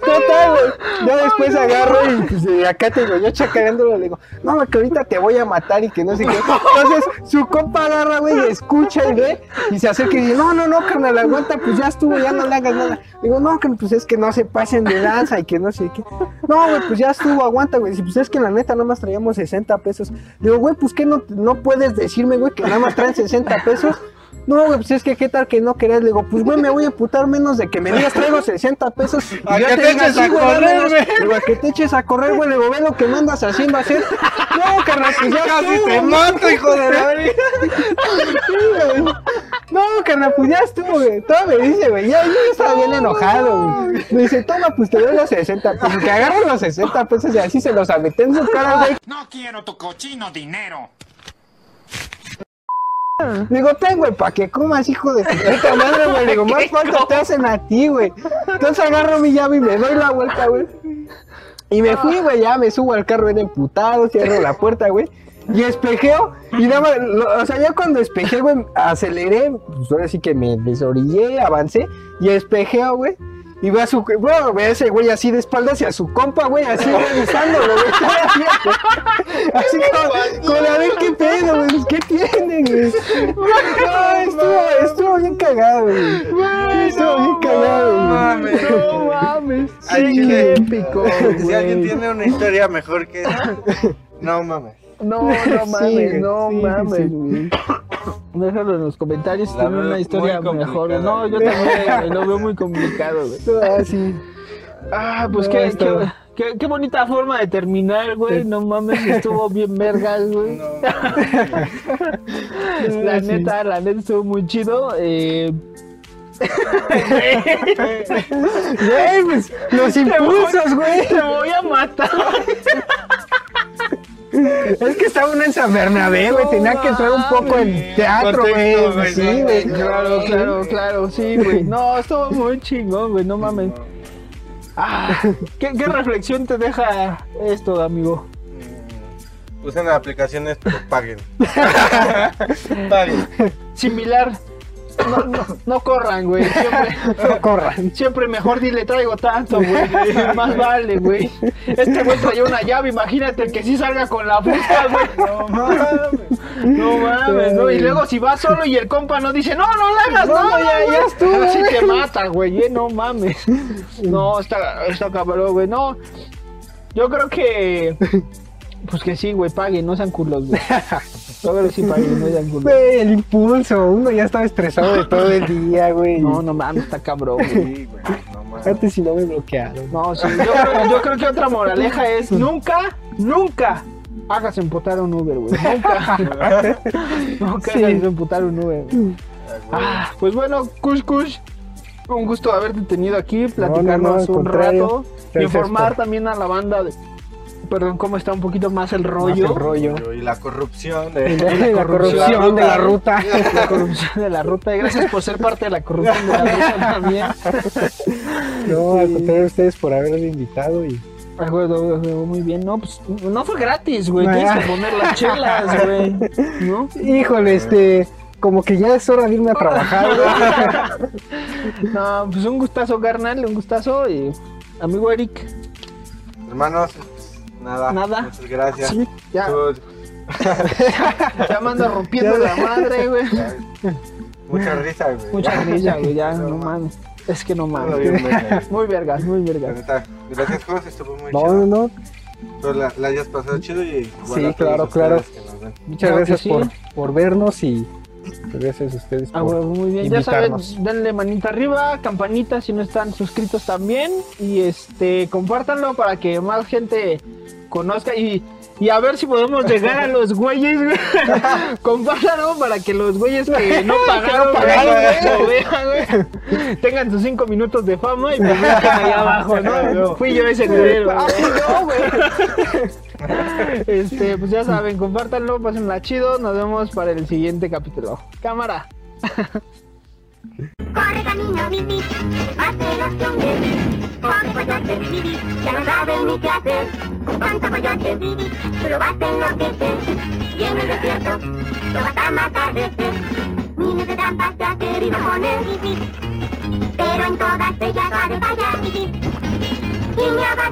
Total, güey. Ya después agarro y pues, acá te digo, yo chacareándolo le digo, no, que ahorita te voy a matar y que no sé qué. Entonces, su compa agarra, güey, y escucha y ve, y se acerca y dice, no, no, no, carnal, aguanta, pues ya estuvo, ya no le hagas nada. Digo, no, que pues es que no se pasen de lanza y que no sé qué. No, güey, pues ya estuvo, aguanta, güey. Dice, pues es que la neta nomás traíamos 60 pesos. Digo, güey, pues que no, no puedes decirme, güey, que nada más traen 60 pesos. No, güey, pues es que qué tal que no querés. Le digo, pues güey, me voy a emputar menos de que me digas traigo 60 pesos. y A que te eches "Sí, a correr, vámonos". güey. Le digo, a que te eches a correr, güey. Le digo, ve lo que me andas haciendo hacer. No, carnal, pues ya Casi estuvo, te mato, hijo de la. No, carnal, pues ya estuvo, güey. Todo me dice, güey. Ya, yo estaba bien enojado, güey. Me dice, toma, pues te doy los 60 pesos. Que agarro los 60 pesos y así se los aventé en su cara, güey. No quiero tu cochino dinero. Digo, ten, güey, pa' que comas, hijo de puta madre, güey. Digo, más falta te hacen a ti, güey. Entonces agarro mi llave y me doy la vuelta, güey. Y me fui, güey, ya me subo al carro bien emputado, cierro la puerta, güey. Y espejeo, y nada más, lo- o sea, ya cuando espejé, güey, aceleré, pues ahora sí que me desorillé, avancé, y espejeo, güey. Y veo a su, bueno, ve a ese güey así de espaldas y a su compa, güey, así revisándolo, güey. Así como, como a ver qué pedo, güey, pues, ¿qué tienen, güey? No, estuvo, estuvo bien cagado, güey. Estuvo bien cagado, güey. mames. No mames. Sí, qué épico. Si alguien tiene una historia mejor que esa, no mames. No, no mames, no sí, sí, mames, sí. güey. Déjalo en los comentarios si La tiene veo una historia mejor. No, yo también lo veo muy complicado, güey. Ah, sí. Ah, pues No, qué, esto- qué, qué, qué bonita forma de terminar, güey. No mames, estuvo bien vergas, güey. No, La neta, la neta estuvo muy chido. Eh, Güey, pues, los impulsos, güey. te voy a matar. Es que estaba uno en San Bernabé, güey. Tenía que entrar un poco en teatro, güey. Sí, güey. Claro, claro, claro, sí, güey. No, estuvo muy chingón, güey, no mames. Ah, ¿qué, ¿Qué reflexión te deja esto, amigo? Mm, Usen aplicaciones, pero paguen. paguen. Similar. No, no, no corran, güey. Siempre, No corran. siempre mejor dile traigo tanto, güey. Más vale, güey. Este güey traía una llave, imagínate que sí salga con la fusca, güey. No mames. No mames, ¿no? Y luego si va solo y el compa no dice, no, no la hagas, no, No, ya, ya estuvo. Así te mata, güey, eh, no mames. No, está, está cabrón, güey. No, yo creo que. Pues que sí, güey, paguen, no sean culos, güey. Sí paguen, no culos. Güey, el impulso. Uno ya estaba estresado de todo el día, güey. No, no mames, está cabrón, güey. Sí, güey, no mames. Antes si no me bloquearon. No, sí, yo creo, yo creo que otra moraleja es nunca, nunca hagas emputar un Uber, güey. Nunca. nunca Sí. hagas emputar un Uber. güey. Ah, pues bueno, Kush Kush. Un gusto haberte tenido aquí, platicarnos no, un contrario. rato, Gracias informar por- también a la banda de, perdón, cómo está un poquito más el rollo. Más el rollo. Y la corrupción de... La, corrupción de la ruta. La corrupción de la ruta. Y gracias por ser parte de la corrupción de la ruta también. No, al contrario, ustedes por haberme invitado y. Güey, muy bien. No, pues no fue gratis, güey. Ah. Tienes que poner las chelas, güey. ¿No? Híjole, este. Como que ya es hora de irme a trabajar, güey. No, pues un gustazo, carnal, un gustazo. Y amigo Eric, Hermanos, nada. Nada. Muchas gracias. sí, ya, Tú- ya me ando rompiendo la madre, güey. Mucha risa, güey. Mucha risa, güey, ya, no mames. Es que no mames. bien. Muy vergas, muy vergas. Gracias, José, estuvo muy No, chido. no, no. Espero la, la hayas pasado chido y igual Sí, claro, claro. Muchas Claro gracias sí. por, por vernos y gracias a ustedes Ah, por huevo, muy bien. Ya saben, invitarnos. denle manita arriba, campanita si no están suscritos también. Y este, compártanlo para que más gente conozca y, y a ver si podemos llegar a los güeyes, güey. Compártanlo para que los güeyes que no pagaron, pagaron, güey. Tengan sus cinco minutos de fama y me busquen ahí abajo, ¿no? Fui yo ese culero. Ah, güey. fui yo, güey. Este, pues ya saben, compártanlo, pásenla chido. Nos vemos para el siguiente capítulo. Cámara. Corre camino, bici, hace los zombies pobre coyote Bibi, ya no saben ni qué hacer. Con tanto coyote Bibi, solo vas a enloquecer. Y en el desierto, lo vas a matar de ser. Miles de trampas te ha querido poner Bibi, pero en todas ellas va de fallar Bibi. Y ya va